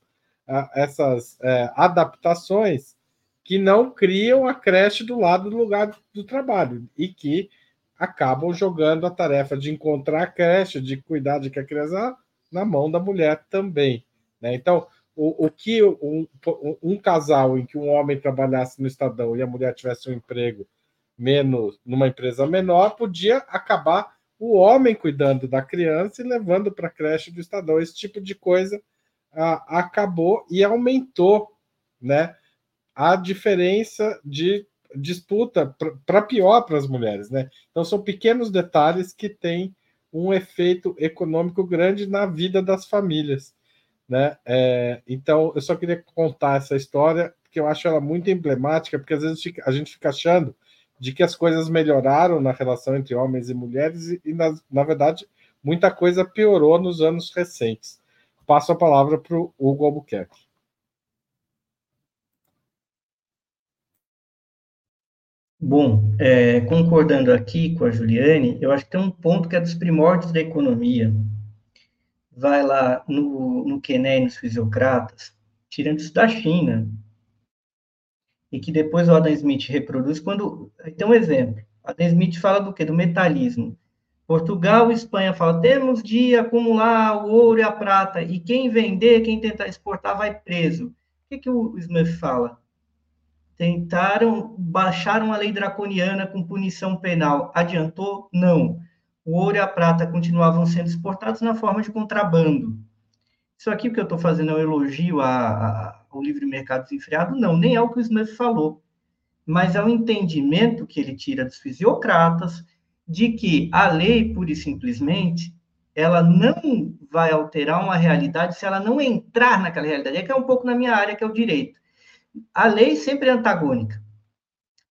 essas é, adaptações que não criam a creche do lado do lugar do trabalho e que acabam jogando a tarefa de encontrar a creche, de cuidar de que a criança na mão da mulher também. Né? Então, o, o que um, um, casal em que um homem trabalhasse no Estadão e a mulher tivesse um emprego menos numa empresa menor, podia acabar o homem cuidando da criança e levando para a creche do Estadão. Esse tipo de coisa ah, acabou e aumentou né, a diferença de disputa para pior para as mulheres. Né? Então, são pequenos detalhes que têm um efeito econômico grande na vida das famílias. Né? É, então, eu só queria contar essa história, porque eu acho ela muito emblemática, porque às vezes a gente fica achando de que as coisas melhoraram na relação entre homens e mulheres e, na, na verdade, muita coisa piorou nos anos recentes. Passo a palavra para o Hugo Albuquerque. Bom, é, concordando aqui com a Juliane, eu acho que tem um ponto que é dos primórdios da economia. Vai lá no, no e nos fisiocratas, tirando isso da China, e que depois o Adam Smith reproduz quando tem um exemplo. Adam Smith fala do que? Do metalismo. Portugal e Espanha falam, temos de acumular o ouro e a prata, e quem vender, quem tentar exportar, vai preso. O que, que o Smith fala? Tentaram, baixaram a lei draconiana com punição penal. Adiantou? Não. O ouro e a prata continuavam sendo exportados na forma de contrabando. Isso aqui que eu estou fazendo é um elogio a, ao livre mercado desenfreado? Não, nem é o que o Smith falou. Mas é o entendimento que ele tira dos fisiocratas de que a lei, pura e simplesmente, ela não vai alterar uma realidade se ela não entrar naquela realidade. É que é um pouco na minha área, que é o direito. A lei sempre é antagônica.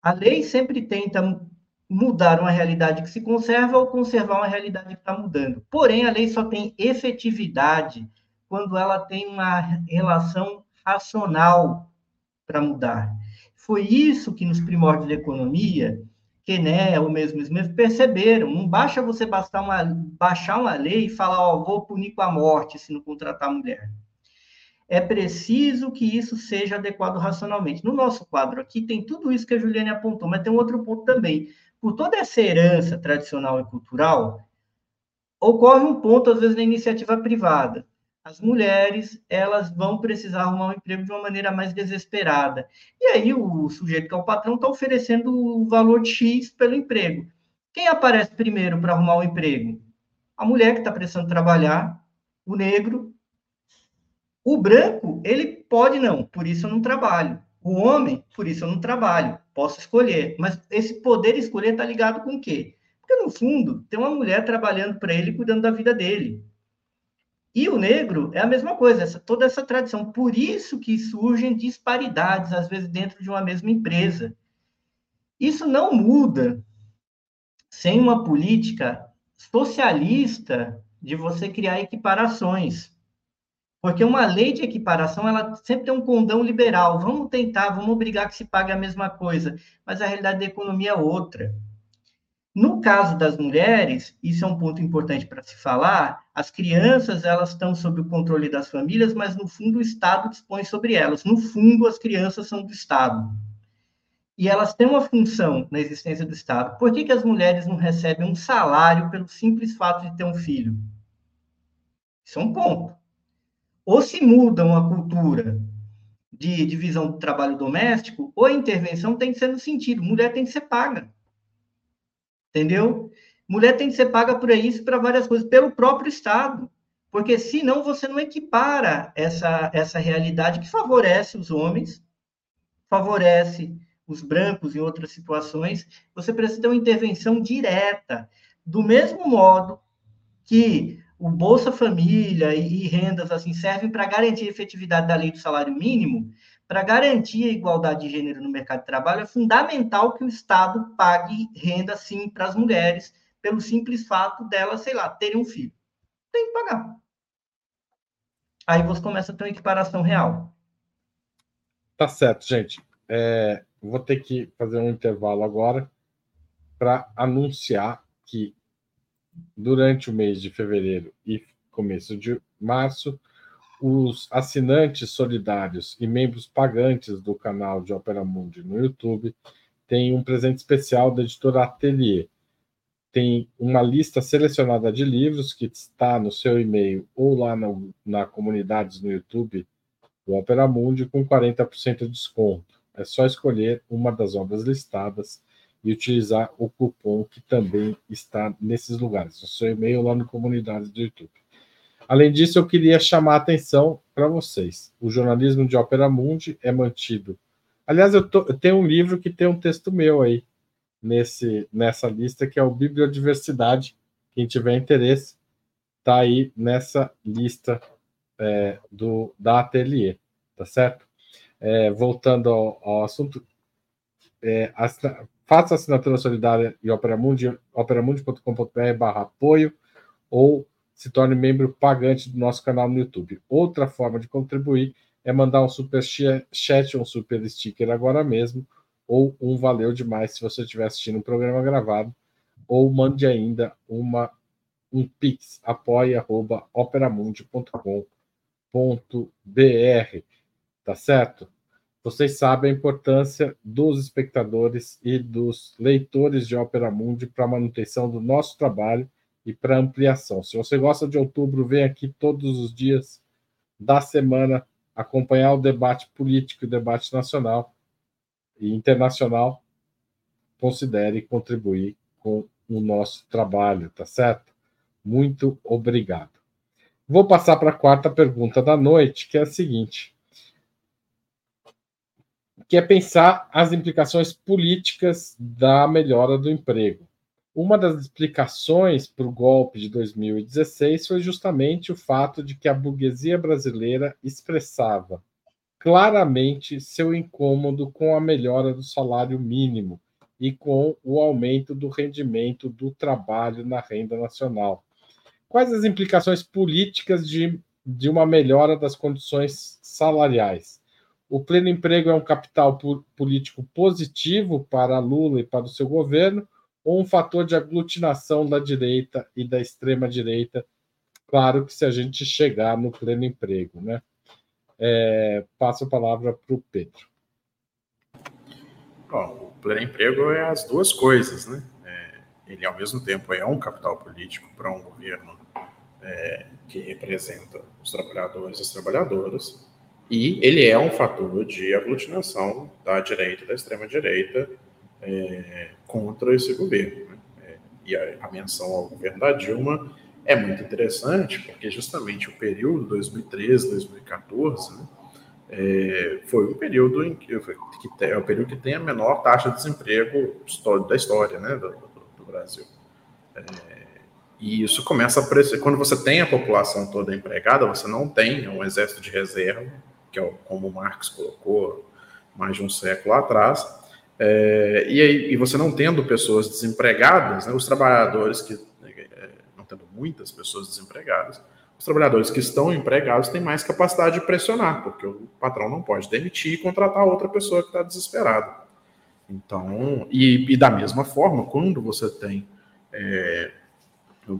A lei sempre tenta mudar uma realidade que se conserva ou conservar uma realidade que está mudando. Porém, a lei só tem efetividade quando ela tem uma relação racional para mudar. Foi isso que nos primórdios da economia, Kené ou mesmo Smith perceberam. Não basta você bastar uma, baixar uma lei e falar, ó, vou punir com a morte se não contratar mulher. É preciso que isso seja adequado racionalmente. No nosso quadro aqui tem tudo isso que a Juliane apontou, mas tem um outro ponto também. Por toda essa herança tradicional e cultural, ocorre um ponto, às vezes, na iniciativa privada as mulheres elas vão precisar arrumar um emprego de uma maneira mais desesperada. E aí o sujeito que é o patrão está oferecendo o valor de X pelo emprego. Quem aparece primeiro para arrumar o um emprego? A mulher que está precisando trabalhar, o negro. O branco, ele pode não, por isso eu não trabalho. O homem, por isso eu não trabalho. Posso escolher. Mas esse poder escolher está ligado com o quê? Porque, no fundo, tem uma mulher trabalhando para ele, cuidando da vida dele. E o negro é a mesma coisa, essa, toda essa tradição. Por isso que surgem disparidades, às vezes, dentro de uma mesma empresa. Isso não muda sem uma política socialista de você criar equiparações. Porque uma lei de equiparação, ela sempre tem um condão liberal. Vamos tentar, vamos obrigar que se pague a mesma coisa. Mas a realidade da economia é outra. No caso das mulheres, isso é um ponto importante para se falar, as crianças, elas estão sob o controle das famílias, mas no fundo o Estado dispõe sobre elas. No fundo, as crianças são do Estado. E elas têm uma função na existência do Estado. Por que, que as mulheres não recebem um salário pelo simples fato de ter um filho? Isso é um ponto. Ou se mudam a cultura de divisão do trabalho doméstico, ou a intervenção tem que ser no sentido, mulher tem que ser paga entendeu? Mulher tem que ser paga por isso para várias coisas, pelo próprio Estado, porque senão você não equipara essa, essa realidade que favorece os homens, favorece os brancos em outras situações, você precisa ter uma intervenção direta, do mesmo modo que o Bolsa Família e, rendas assim servem para garantir a efetividade da lei do salário mínimo, para garantir a igualdade de gênero no mercado de trabalho, é fundamental que o Estado pague renda, sim, para as mulheres, pelo simples fato delas, sei lá, terem um filho. Tem que pagar. Aí você começa a ter uma equiparação real. Tá certo, gente. É, vou ter que fazer um intervalo agora para anunciar que durante o mês de fevereiro e começo de março, os assinantes solidários e membros pagantes do canal de Opera Mundi no YouTube têm um presente especial da editora Atelier. Tem uma lista selecionada de livros que está no seu e-mail ou lá no, na comunidades no YouTube do Opera Mundi com 40% de desconto. É só escolher uma das obras listadas e utilizar o cupom que também está nesses lugares, no seu e-mail lá no comunidades do YouTube. Além disso, eu queria chamar a atenção para vocês. O jornalismo de Ópera Mundi é mantido. Aliás, eu, tô, eu, tenho um livro que tem um texto meu aí nesse, nessa lista, que é o Bibliodiversidade. Quem tiver interesse, está aí nessa lista é, do, da Atelier, tá certo? É, voltando ao, ao assunto, é, assina, faça assinatura solidária em Opera Mundi, operamundi.com.br barra apoio ou se torne membro pagante do nosso canal no YouTube. Outra forma de contribuir é mandar um super chat, um super sticker agora mesmo, ou um valeu demais se você estiver assistindo um programa gravado, ou mande ainda uma um pix apoia@operamundi.com.br. Tá certo? Vocês sabem a importância dos espectadores e dos leitores de Opera Mundi para a manutenção do nosso trabalho e para ampliação. Se você gosta de outubro, vem aqui todos os dias da semana acompanhar o debate político, o debate nacional e internacional. Considere contribuir com o nosso trabalho, tá certo? Muito obrigado. Vou passar para a quarta pergunta da noite, que é a seguinte: que é pensar as implicações políticas da melhora do emprego. Uma das explicações para o golpe de 2016 foi justamente o fato de que a burguesia brasileira expressava claramente seu incômodo com a melhora do salário mínimo e com o aumento do rendimento do trabalho na renda nacional. Quais as implicações políticas de, de uma melhora das condições salariais? O pleno emprego é um capital político positivo para Lula e para o seu governo, ou um fator de aglutinação da direita e da extrema direita. Claro que se a gente chegar no pleno emprego, né? É, passo a palavra para o Pedro. Bom, o pleno emprego é as duas coisas, né? É, ele, ao mesmo tempo, é um capital político para um governo é, que representa os trabalhadores e as trabalhadoras, e ele é um fator de aglutinação da direita da extrema direita é, contra esse governo. Né? É, e a, a, menção ao governo da Dilma é muito interessante, porque justamente o período 2013, 2014 né, é, foi um período em que, que tem, é o período que tem a menor taxa de desemprego da história né, do, do, do Brasil. É, e isso começa a aparecer. Quando você tem a população toda empregada, você não tem um exército de reserva, que é como o Marx colocou mais de um século atrás, é, e, aí, e você não tendo pessoas desempregadas, né, os trabalhadores que, é, não tendo muitas pessoas desempregadas, os trabalhadores que estão empregados têm mais capacidade de pressionar, porque o patrão não pode demitir e contratar outra pessoa que está desesperada. Então, e, e da mesma forma, quando você tem é,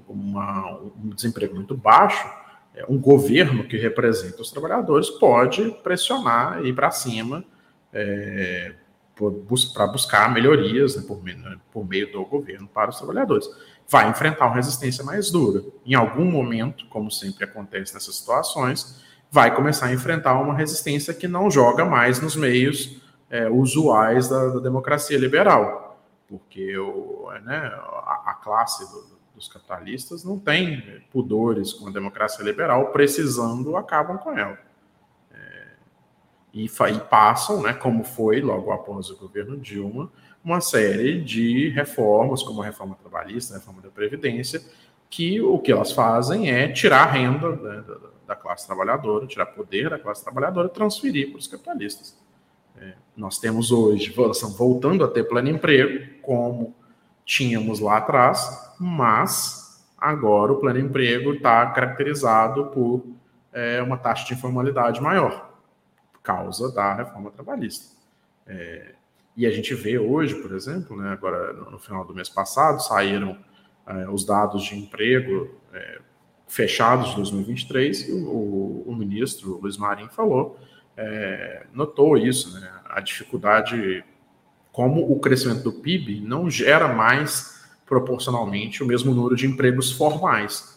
uma, um desemprego muito baixo, é, um governo que representa os trabalhadores pode pressionar e ir para cima é, para buscar melhorias né, por, por, meio do governo para os trabalhadores. Vai enfrentar uma resistência mais dura. Em algum momento, como sempre acontece nessas situações, vai começar a enfrentar uma resistência que não joga mais nos meios é, usuais da, da, democracia liberal, porque o, né, a, a, classe do, dos capitalistas não tem pudores com a democracia liberal, precisando acabam com ela e, e passam, né, como foi logo após o governo Dilma, uma série de reformas, como a reforma trabalhista, a reforma da Previdência, que o que elas fazem é tirar a renda né, da, classe trabalhadora, tirar poder da classe trabalhadora e transferir para os capitalistas. É, nós temos hoje, voltando a ter pleno emprego, como tínhamos lá atrás, mas agora o pleno emprego está caracterizado por é, uma taxa de informalidade maior causa da reforma trabalhista. É, e a gente vê hoje, por exemplo, né, agora no final do mês passado, saíram é, os dados de emprego é, fechados de 2023, e o, o, ministro Luiz Marinho falou, é, notou isso, né, a dificuldade, como o crescimento do PIB não gera mais proporcionalmente o mesmo número de empregos formais.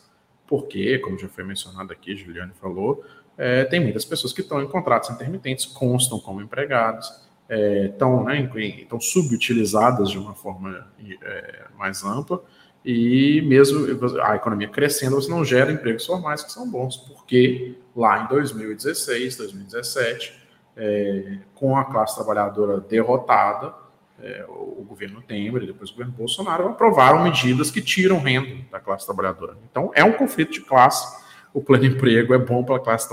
Porque, como já foi mencionado aqui, Juliane falou, é, tem muitas pessoas que estão em contratos intermitentes, constam como empregados, é, estão, né, estão subutilizadas de uma forma é, mais ampla, e mesmo a economia crescendo, você não gera empregos formais que são bons, porque lá em 2016, 2017, é, com a classe trabalhadora derrotada, é, o governo Temer e depois o governo Bolsonaro aprovaram medidas que tiram renda da classe trabalhadora. Então, é um conflito de classe o plano emprego é bom para a classe,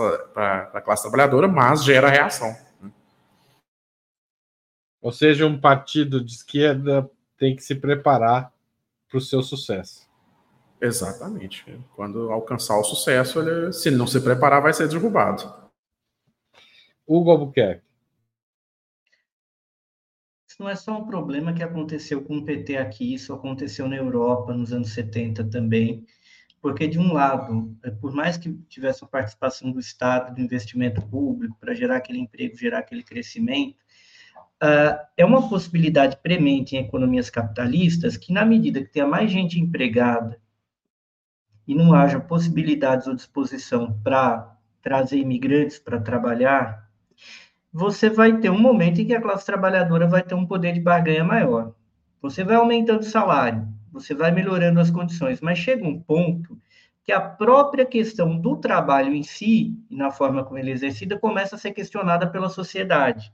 classe trabalhadora, mas gera reação. Né? Ou seja, um partido de esquerda tem que se preparar para o seu sucesso. Exatamente. Quando alcançar o sucesso, ele, se não se preparar, vai ser derrubado. Hugo Albuquerque. Isso não é só um problema que aconteceu com o PT aqui, isso aconteceu na Europa nos anos 70 também porque, de um lado, é, por mais que tivesse a participação do Estado, do investimento público, para gerar aquele emprego, gerar aquele crescimento, uh, é uma possibilidade premente em economias capitalistas que, na medida que tenha mais gente empregada e não haja possibilidades ou disposição para trazer imigrantes para trabalhar, você vai ter um momento em que a classe trabalhadora vai ter um poder de barganha maior. Você vai aumentando o salário, você vai melhorando as condições, mas chega um ponto que a própria questão do trabalho em si, e na forma como ele é exercida, começa a ser questionada pela sociedade.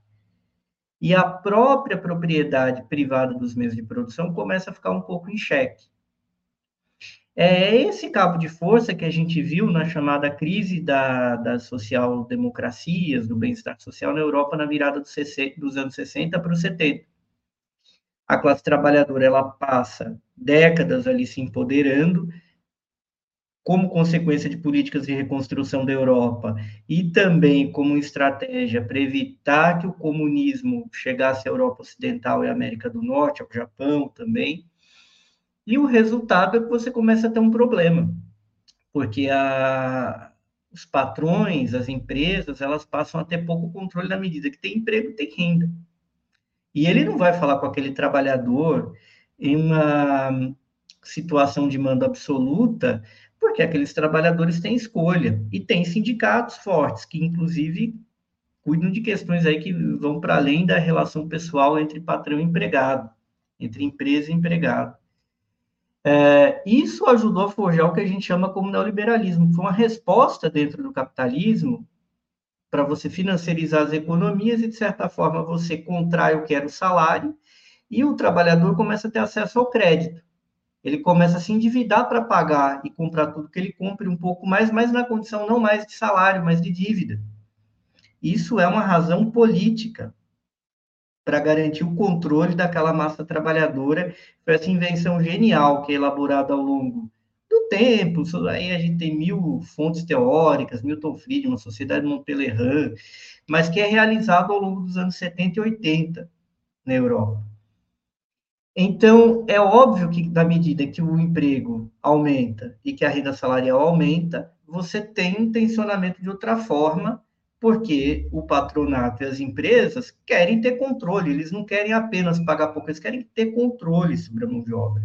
E a própria propriedade privada dos meios de produção começa a ficar um pouco em xeque. É esse cabo de força que a gente viu na chamada crise da, das social-democracias, do bem-estar social na Europa na virada dos, dos anos 60 para os 70 a classe trabalhadora ela passa décadas ali se empoderando, como consequência de políticas de reconstrução da Europa e também como estratégia para evitar que o comunismo chegasse à Europa Ocidental e à América do Norte, ao Japão também. E o resultado é que você começa a ter um problema, porque a, os patrões, as empresas, elas passam a ter pouco controle na medida que tem emprego, tem renda. E ele não vai falar com aquele trabalhador em uma situação de mando absoluta, porque aqueles trabalhadores têm escolha e têm sindicatos fortes, que inclusive cuidam de questões aí que vão para além da relação pessoal entre patrão e empregado, entre empresa e empregado. É, isso ajudou a forjar o que a gente chama como neoliberalismo, foi uma resposta dentro do capitalismo para você financiarizar as economias e, de certa forma, você contrai o que era o salário e o trabalhador começa a ter acesso ao crédito. Ele começa a se endividar para pagar e comprar tudo que ele compre um pouco mais, mas na condição não mais de salário, mas de dívida. Isso é uma razão política para garantir o controle daquela massa trabalhadora. Foi essa invenção genial que é elaborada ao longo do tempo, aí a gente tem mil fontes teóricas, Milton Friedman, Sociedade Montpellerin, mas que é realizado ao longo dos anos 70 e 80 na Europa. Então, é óbvio que, na medida que o emprego aumenta e que a renda salarial aumenta, você tem um tensionamento de outra forma, porque o patronato e as empresas querem ter controle, eles não querem apenas pagar pouco, eles querem ter controle sobre a mão de obra.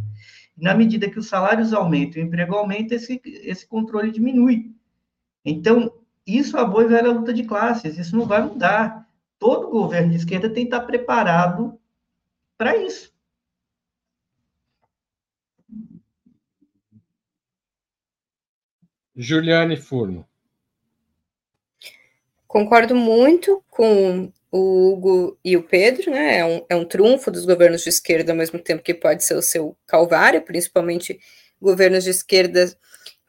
E na medida que os salários aumentam e o emprego aumenta, esse, esse controle diminui. Então, isso é a boa e velha luta de classes, isso não vai mudar. Todo governo de esquerda tem que estar preparado para isso. Juliane Furno. Concordo muito com o Hugo e o Pedro, né? É um, é um trunfo dos governos de esquerda, ao mesmo tempo que pode ser o seu calvário, principalmente governos de esquerda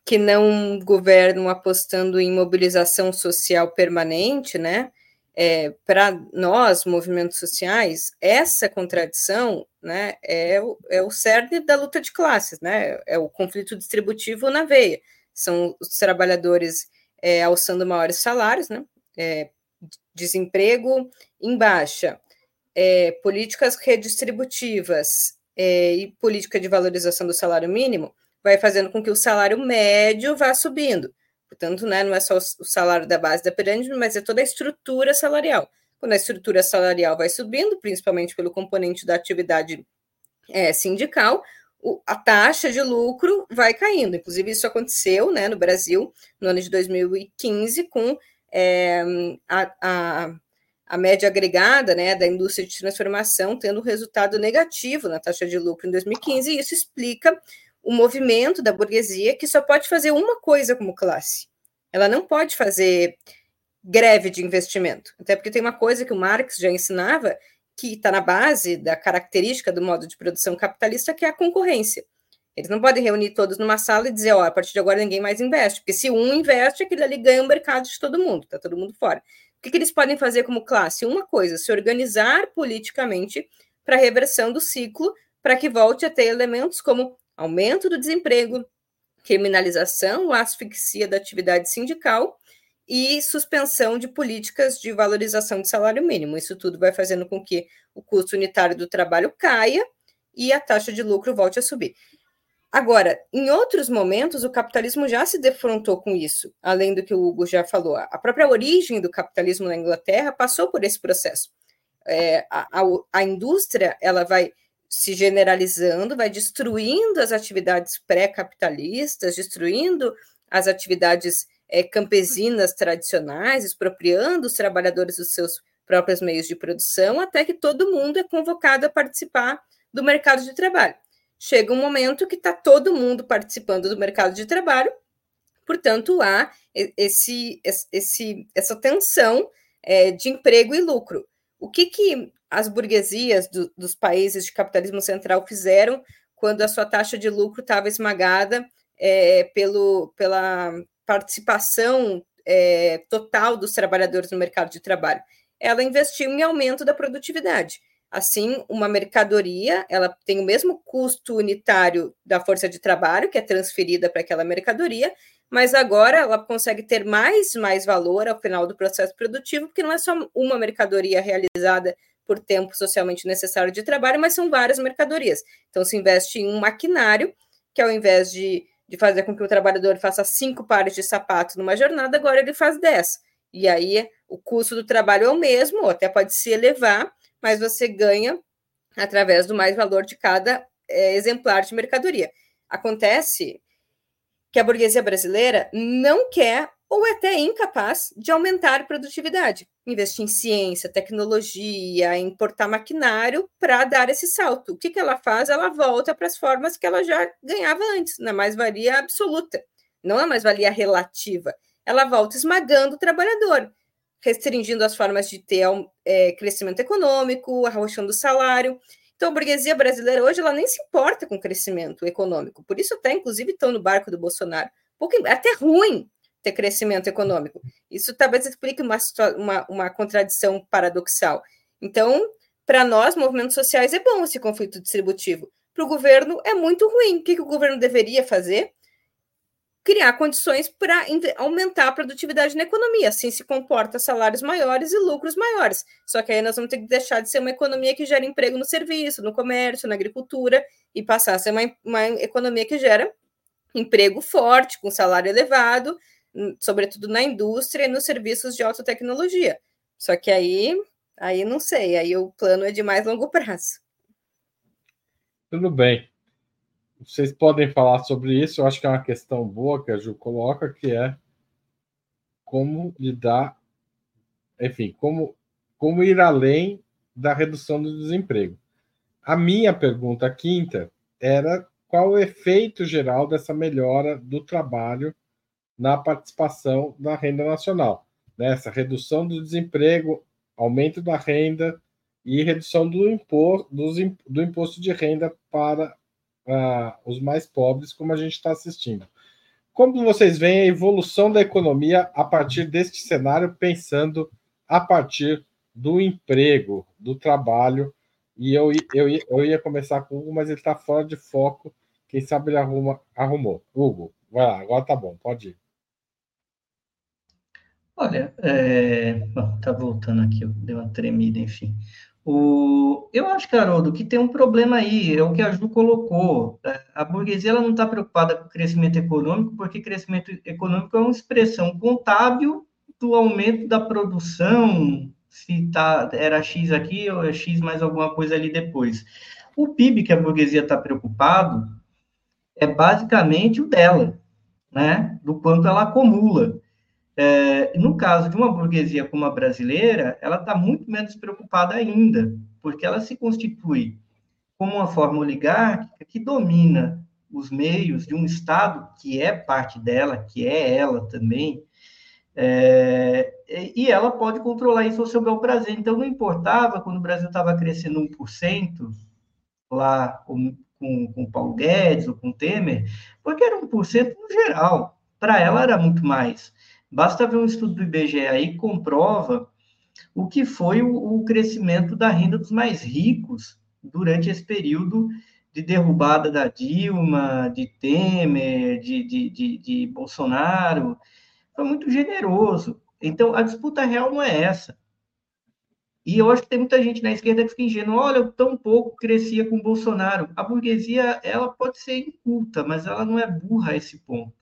que não governam apostando em mobilização social permanente, né? É, para nós, movimentos sociais, essa contradição né, é, o, é o cerne da luta de classes, né? É o conflito distributivo na veia. São os trabalhadores é, alçando maiores salários, né? É, desemprego em baixa, é, políticas redistributivas é, e política de valorização do salário mínimo vai fazendo com que o salário médio vá subindo. Portanto, né, não é só o salário da base da pirâmide, mas é toda a estrutura salarial. Quando a estrutura salarial vai subindo, principalmente pelo componente da atividade é, sindical, o, a taxa de lucro vai caindo. Inclusive, isso aconteceu né, no Brasil no ano de 2015, com é, a, a, a, média agregada né, da indústria de transformação tendo resultado negativo na taxa de lucro em 2015, e isso explica o movimento da burguesia que só pode fazer uma coisa como classe. Ela não pode fazer greve de investimento. Até porque tem uma coisa que o Marx já ensinava, que está na base da característica do modo de produção capitalista, que é a concorrência. Eles não podem reunir todos numa sala e dizer, ó, a partir de agora ninguém mais investe, porque se um investe, aquele ali ganha o mercado de todo mundo, está todo mundo fora. O que, que eles podem fazer como classe? Uma coisa, se organizar politicamente para a reversão do ciclo, para que volte a ter elementos como aumento do desemprego, criminalização asfixia da atividade sindical e suspensão de políticas de valorização de salário mínimo. Isso tudo vai fazendo com que o custo unitário do trabalho caia e a taxa de lucro volte a subir. Agora, em outros momentos, o capitalismo já se defrontou com isso, além do que o Hugo já falou. A própria origem do capitalismo na Inglaterra passou por esse processo. É, a, a, a indústria ela vai se generalizando, vai destruindo as atividades pré-capitalistas, destruindo as atividades é, campesinas tradicionais, expropriando os trabalhadores dos seus próprios meios de produção, até que todo mundo é convocado a participar do mercado de trabalho chega um momento que está todo mundo participando do mercado de trabalho, portanto, há esse, esse, essa tensão é, de emprego e lucro. O que, que as burguesias do, dos países de capitalismo central fizeram quando a sua taxa de lucro estava esmagada é, pelo, pela participação é, total dos trabalhadores no mercado de trabalho? Ela investiu em aumento da produtividade. Assim, uma mercadoria, ela tem o mesmo custo unitário da força de trabalho, que é transferida para aquela mercadoria, mas agora ela consegue ter mais mais valor ao final do processo produtivo, porque não é só uma mercadoria realizada por tempo socialmente necessário de trabalho, mas são várias mercadorias. Então, se investe em um maquinário, que ao invés de, de fazer com que o trabalhador faça cinco pares de sapato numa jornada, agora ele faz dez. E aí o custo do trabalho é o mesmo, ou até pode se elevar, mas você ganha através do mais valor de cada é, exemplar de mercadoria. Acontece que a burguesia brasileira não quer ou é até incapaz de aumentar produtividade, investir em ciência, tecnologia, importar maquinário para dar esse salto. O que, que ela faz? Ela volta para as formas que ela já ganhava antes, na mais-valia absoluta, não na mais-valia relativa. Ela volta esmagando o trabalhador restringindo as formas de ter é, crescimento econômico, arrochando o salário. Então, a burguesia brasileira hoje ela nem se importa com crescimento econômico. Por isso, até inclusive estão no barco do Bolsonaro. Pouco, é até ruim ter crescimento econômico. Isso talvez explique uma, uma, uma contradição paradoxal. Então, para nós, movimentos sociais, é bom esse conflito distributivo. Para o governo, é muito ruim. O que, que o governo deveria fazer? Criar condições para aumentar a produtividade na economia. Assim se comporta salários maiores e lucros maiores. Só que aí nós vamos ter que deixar de ser uma economia que gera emprego no serviço, no comércio, na agricultura, e passar a ser uma, uma economia que gera emprego forte, com salário elevado, hum, sobretudo na indústria e nos serviços de alta tecnologia. Só que aí, aí não sei, aí o plano é de mais longo prazo. Tudo bem. Vocês podem falar sobre isso. Eu acho que é uma questão boa que a Ju coloca, que é como lidar, enfim, como, como ir além da redução do desemprego. A minha pergunta quinta era qual o efeito geral dessa melhora do trabalho na participação da renda nacional. Né? Essa redução do desemprego, aumento da renda e redução do do imposto de renda para uh, os mais pobres, como a gente está assistindo. Como vocês veem a evolução da economia a partir deste cenário, pensando a partir do emprego, do trabalho? E eu, eu, eu ia começar com o Hugo, mas ele está fora de foco. Quem sabe ele arruma, arrumou. Hugo, vai lá, agora tá bom, pode ir. Olha, é... Bom, tá voltando aqui, deu uma tremida, enfim. O, eu acho, Caroldo, que tem um problema aí, é o que a Ju colocou. É, a burguesia ela não está preocupada com crescimento econômico, porque crescimento econômico é uma expressão contábil do aumento da produção, se tá, era X aqui ou é X mais alguma coisa ali depois. O PIB que a burguesia está preocupado é basicamente o dela, né? Do quanto ela acumula. É, no caso de uma burguesia como a brasileira, ela está muito menos preocupada ainda, porque ela se constitui como uma forma oligárquica que domina os meios de um Estado que é parte dela, que é ela também, é, e ela pode controlar isso ao seu bel prazer. Então, não importava quando o Brasil estava crescendo 1%, lá com, com, com Paulo Guedes ou com Temer, porque era 1% no geral. Para ela era muito mais. Basta ver um estudo do IBGE aí que comprova o que foi o, o crescimento da renda dos mais ricos durante esse período de derrubada da Dilma, de Temer, de, de, de, de, Bolsonaro. Foi muito generoso. Então, a disputa real não é essa. E eu acho que tem muita gente na esquerda que fica ingênua. Olha, eu tão pouco crescia com Bolsonaro. A burguesia, ela pode ser inculta, mas ela não é burra a esse ponto.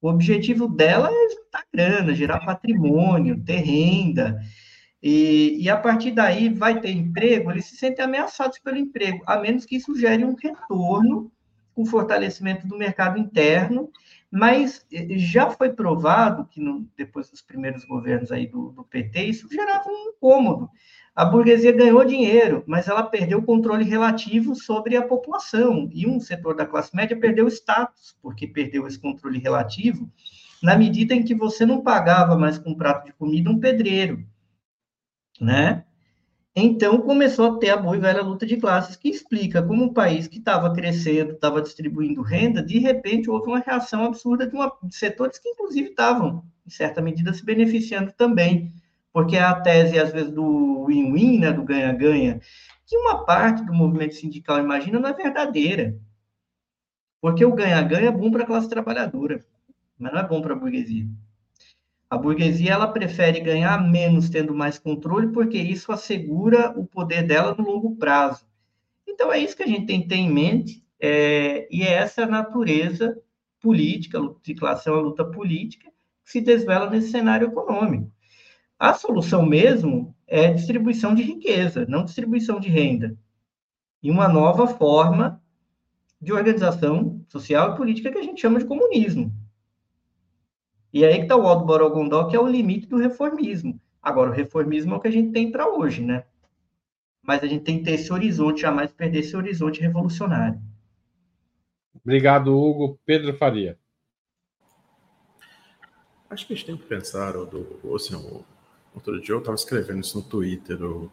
O objetivo dela é juntar grana, gerar patrimônio, ter renda. E, e, a partir daí vai ter emprego, eles se sentem ameaçados pelo emprego, a menos que isso gere um retorno, um fortalecimento do mercado interno. Mas eh, já foi provado que no, depois dos primeiros governos aí do, do PT, isso gerava um incômodo. A burguesia ganhou dinheiro, mas ela perdeu o controle relativo sobre a população. E um setor da classe média perdeu status, porque perdeu esse controle relativo, na medida em que você não pagava mais com um prato de comida um pedreiro, né? Então começou a ter a boa e velha luta de classes, que explica como um país que estava crescendo, estava distribuindo renda, de repente houve uma reação absurda de, uma, de setores que, inclusive, estavam, em certa medida, se beneficiando também porque é a tese, às vezes, do win-win, né, do ganha-ganha, que uma parte do movimento sindical imagina não é verdadeira. Porque o ganha-ganha é bom para a classe trabalhadora, mas não é bom para a burguesia. A burguesia ela prefere ganhar menos tendo mais controle, porque isso assegura o poder dela no longo prazo. Então é isso que a gente tem que ter em mente, é, e é essa natureza política, de classe é uma luta política, que se desvela nesse cenário econômico. A solução mesmo é distribuição de riqueza, não distribuição de renda. E uma nova forma de organização social e política que a gente chama de comunismo. E aí que está o Aldo Borogondó, que é o limite do reformismo. Agora, o reformismo é o que a gente tem para hoje, né? Mas a gente tem que ter esse horizonte, jamais perder esse horizonte revolucionário. Obrigado, Hugo. Pedro Faria. Acho que a gente tem que pensar, do, assim, o, Outro dia eu estava escrevendo isso no Twitter. O,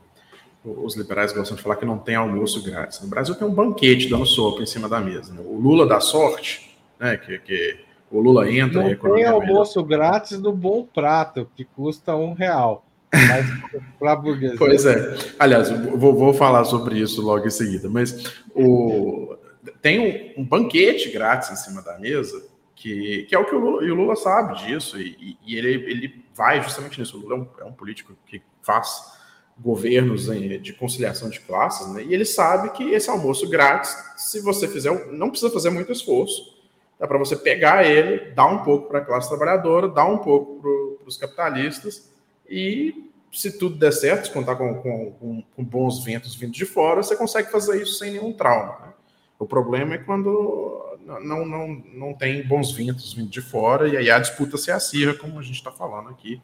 os liberais gostam de falar que não tem almoço grátis. No Brasil tem um banquete dando sopa em cima da mesa. Né? O Lula dá sorte, né? Que, que o Lula entra não e Tem almoço grátis no bom prato, que custa um real. Mas para burguesia. Pois é. Aliás, vou, vou falar sobre isso logo em seguida. Mas o, tem um, um banquete grátis em cima da mesa que, que é o que o Lula, e o Lula sabe disso, e, e ele, ele vai justamente nisso. O Lula é um, é um político que faz governos de conciliação de classes, né? e ele sabe que esse almoço grátis, se você fizer, não precisa fazer muito esforço, dá para você pegar ele, dar um pouco para a classe trabalhadora, dar um pouco para os capitalistas, e se tudo der certo, se contar com, com, com, bons ventos vindo de fora, você consegue fazer isso sem nenhum trauma. Né? O problema é quando não, não, não tem bons ventos vindo de fora, e aí a disputa se acirra, como a gente está falando aqui,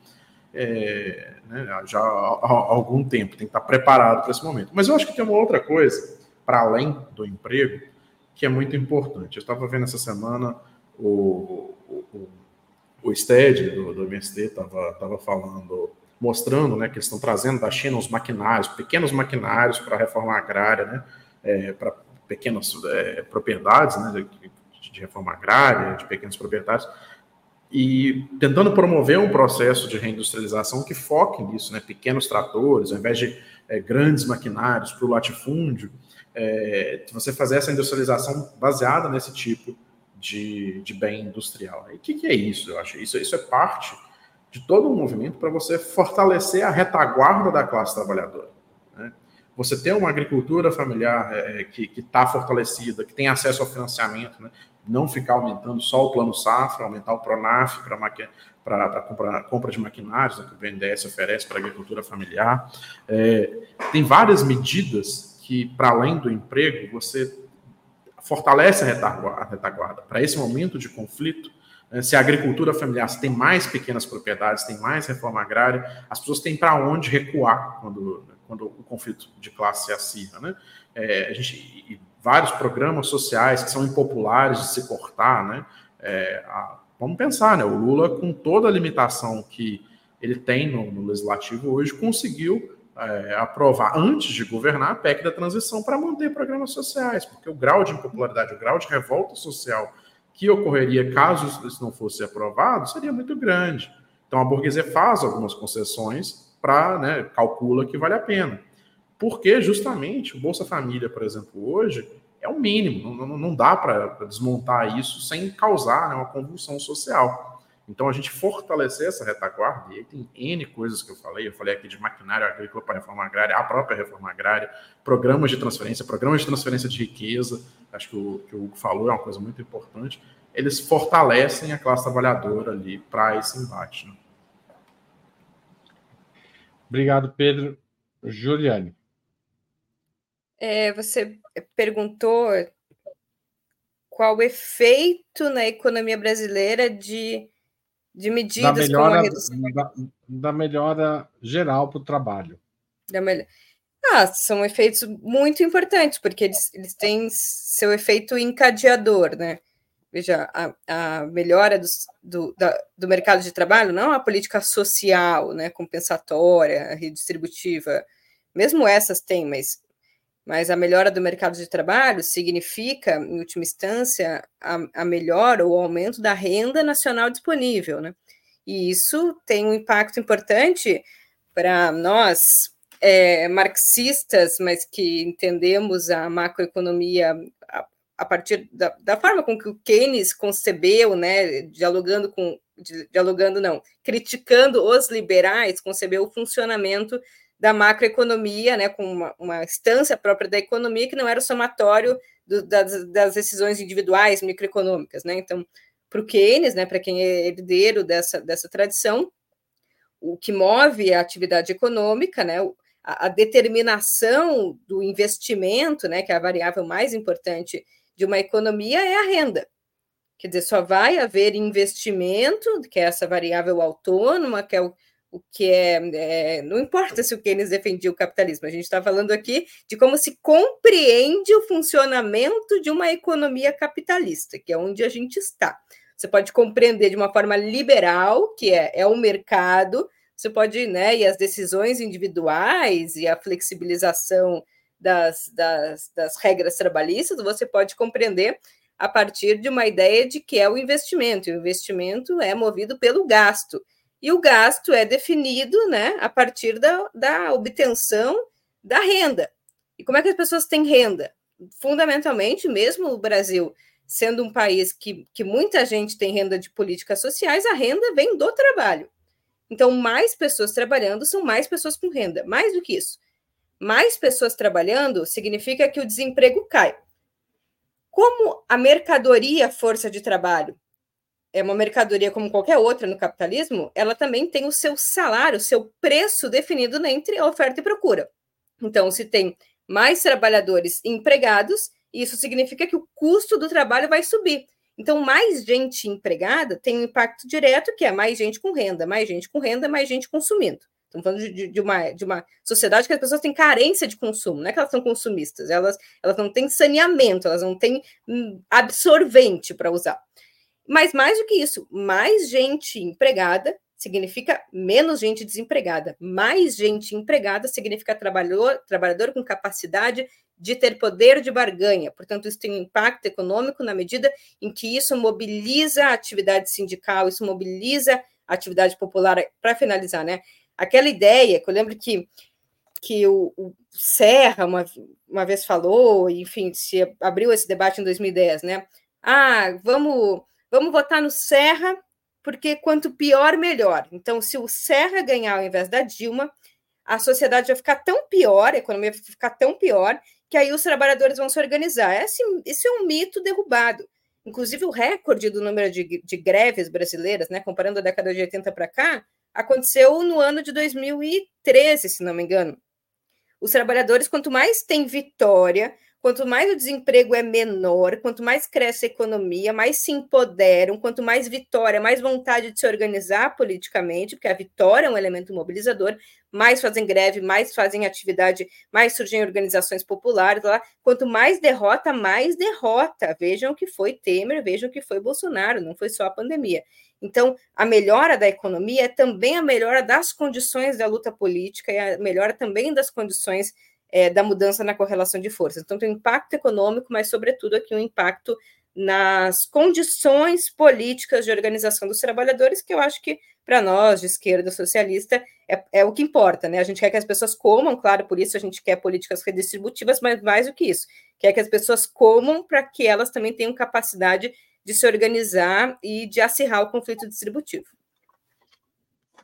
é, né, já há, algum tempo, tem que estar preparado para esse momento. Mas eu acho que tem uma outra coisa, para além do emprego, que é muito importante. Eu estava vendo essa semana o, o, o STED do, do MST estava tava falando, mostrando né, que eles estão trazendo da China os maquinários, pequenos maquinários para a reforma agrária, né, é, para pequenas é, propriedades, né, de, de reforma agrária, de pequenas propriedades, e tentando promover um processo de reindustrialização que foque nisso, né? pequenos tratores, ao invés de é, grandes maquinários para o latifúndio, é, você fazer essa industrialização baseada nesse tipo de, de bem industrial. E o que, que, é isso? Eu acho isso, isso é parte de todo um movimento para você fortalecer a retaguarda da classe trabalhadora. Né? Você ter uma agricultura familiar é, que está fortalecida, que tem acesso ao financiamento, né? não ficar aumentando só o plano safra, aumentar o Pronaf para compra, compra de maquinários né, que o BNDES oferece para a agricultura familiar. É, tem várias medidas que, para além do emprego, você fortalece a retaguarda. retaguarda. Para esse momento de conflito, né, se a agricultura familiar tem mais pequenas propriedades, tem mais reforma agrária, as pessoas têm para onde recuar quando, quando o conflito de classe se acirra. Né? É, a gente, vários programas sociais que são impopulares de se cortar, né? É, a, vamos pensar, né? O Lula, com toda a limitação que ele tem no, no legislativo hoje, conseguiu é, aprovar, antes de governar, a PEC da transição para manter programas sociais, porque o grau de impopularidade, o grau de revolta social que ocorreria caso isso não fosse aprovado seria muito grande. Então a burguesia faz algumas concessões para, né, calcula que vale a pena. Porque justamente o Bolsa Família, por exemplo, hoje é o mínimo, não, não dá para desmontar isso sem causar né, uma convulsão social. Então a gente fortalecer essa retaguarda, e aí tem N coisas que eu falei, eu falei aqui de maquinário agrícola para reforma agrária, a própria reforma agrária, programas de transferência, programas de transferência de riqueza, acho que o que o Hugo falou é uma coisa muito importante, eles fortalecem a classe trabalhadora ali para esse embate. Né? Obrigado, Pedro. Juliane. É, você perguntou qual o efeito na economia brasileira de, de medidas da melhora, como a redução... Da, da melhora geral para o trabalho. Da melhor... Ah, são efeitos muito importantes, porque eles, eles têm seu efeito encadeador, né? Veja, a, a melhora do, do, da, do mercado de trabalho, não a política social, né, compensatória, redistributiva, mesmo essas têm, mas mas a melhora do mercado de trabalho significa, em última instância, a, a melhora ou aumento da renda nacional disponível, né? E isso tem um impacto importante para nós, é, marxistas, mas que entendemos a macroeconomia a, partir da, da, forma com que o Keynes concebeu, né, dialogando com, dialogando não, criticando os liberais, concebeu o funcionamento da macroeconomia, né, com uma, uma instância própria da economia que não era o somatório do, das, das, decisões individuais microeconômicas, né? Então, para o Keynes, né, para quem é herdeiro dessa, dessa tradição, o que move a atividade econômica, né, a, a determinação do investimento, né, que é a variável mais importante de uma economia, é a renda. Quer dizer, só vai haver investimento, que é essa variável autônoma, que é o o que é, é, Não importa se o Keynes defendia o capitalismo, a gente está falando aqui de como se compreende o funcionamento de uma economia capitalista, que é onde a gente está. Você pode compreender de uma forma liberal, que é, é o mercado, você pode, né, e as decisões individuais e a flexibilização das, das, das regras trabalhistas, você pode compreender a partir de uma ideia de que é o investimento, e o investimento é movido pelo gasto e o gasto é definido né, a partir da, da obtenção da renda. E como é que as pessoas têm renda? Fundamentalmente, mesmo o Brasil sendo um país que, que muita gente tem renda de políticas sociais, a renda vem do trabalho. Então, mais pessoas trabalhando são mais pessoas com renda. Mais do que isso, mais pessoas trabalhando significa que o desemprego cai. Como a mercadoria força de trabalho é uma mercadoria como qualquer outra no capitalismo, ela também tem o seu salário, o seu preço definido entre oferta e procura. Então, se tem mais trabalhadores empregados, isso significa que o custo do trabalho vai subir. Então, mais gente empregada tem um impacto direto, que é mais gente com renda, mais gente com renda, mais gente consumindo. Estamos falando de, de, uma, de uma sociedade que as pessoas têm carência de consumo, não é que elas são consumistas, elas, elas não têm saneamento, elas não têm hum, absorvente para usar. Mas mais do que isso, mais gente empregada significa menos gente desempregada. Mais gente empregada significa trabalhador, trabalhador com capacidade de ter poder de barganha. Portanto, isso tem um impacto econômico na medida em que isso mobiliza a atividade sindical, isso mobiliza a atividade popular. Para finalizar, né? Aquela ideia que eu lembro que, que o, o Serra uma, uma vez falou, enfim, se abriu esse debate em 2010, né? Ah, vamos, vamos votar no Serra, porque quanto pior, melhor. Então, se o Serra ganhar ao invés da Dilma, a sociedade vai ficar tão pior, a economia vai ficar tão pior, que aí os trabalhadores vão se organizar. Esse, esse é um mito derrubado. Inclusive, o recorde do número de, de greves brasileiras, né, comparando a década de 80 para cá, aconteceu no ano de 2013, se não me engano. Os trabalhadores, quanto mais tem vitória, Quanto mais o desemprego é menor, quanto mais cresce a economia, mais se empoderam, quanto mais vitória, mais vontade de se organizar politicamente, porque a vitória é um elemento mobilizador, mais fazem greve, mais fazem atividade, mais surgem organizações populares lá. Quanto mais derrota, mais derrota. Vejam que foi Temer, vejam que foi Bolsonaro, não foi só a pandemia. Então, a melhora da economia é também a melhora das condições da luta política e a melhora também das condições é, da mudança na correlação de forças. Então, tem um impacto econômico, mas, sobretudo, aqui um impacto nas condições políticas de organização dos trabalhadores, que eu acho que, para nós, de esquerda socialista, é, é, o que importa, né? A gente quer que as pessoas comam, claro, por isso a gente quer políticas redistributivas, mas mais do que isso, quer que as pessoas comam para que elas também tenham capacidade de se organizar e de acirrar o conflito distributivo.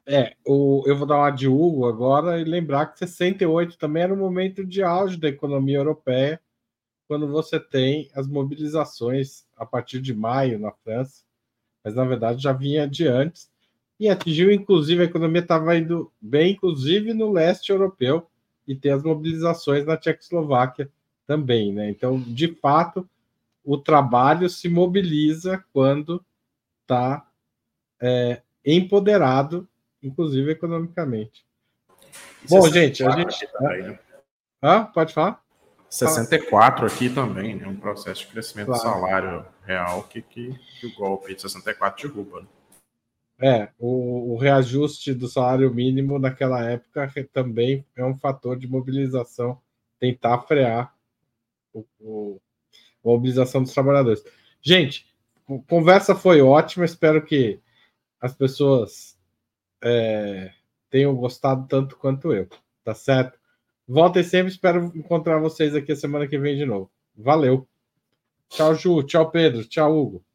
É, o, eu vou dar uma de Hugo agora e lembrar que 68 também era um momento de auge da economia europeia, quando você tem as mobilizações a partir de maio na França, mas na verdade já vinha de antes, e atingiu, inclusive, a economia estava indo bem, inclusive no leste europeu, e tem as mobilizações na Tchecoslováquia também, né? Então, de fato, o trabalho se mobiliza quando está é, empoderado inclusive economicamente. Bom, gente, a gente. Também, né? Ah, pode falar? 64 aqui também, né? Um processo de crescimento claro. do salário real que, que, que, o golpe de 64 derruba. Né? É, o, o, reajuste do salário mínimo naquela época também é um fator de mobilização, tentar frear o, o, a mobilização dos trabalhadores. Gente, a conversa foi ótima, espero que as pessoas é, tenham gostado tanto quanto eu, tá certo? Voltem sempre, espero encontrar vocês aqui a semana que vem de novo. Valeu. Tchau, Ju. Tchau, Pedro. Tchau, Hugo.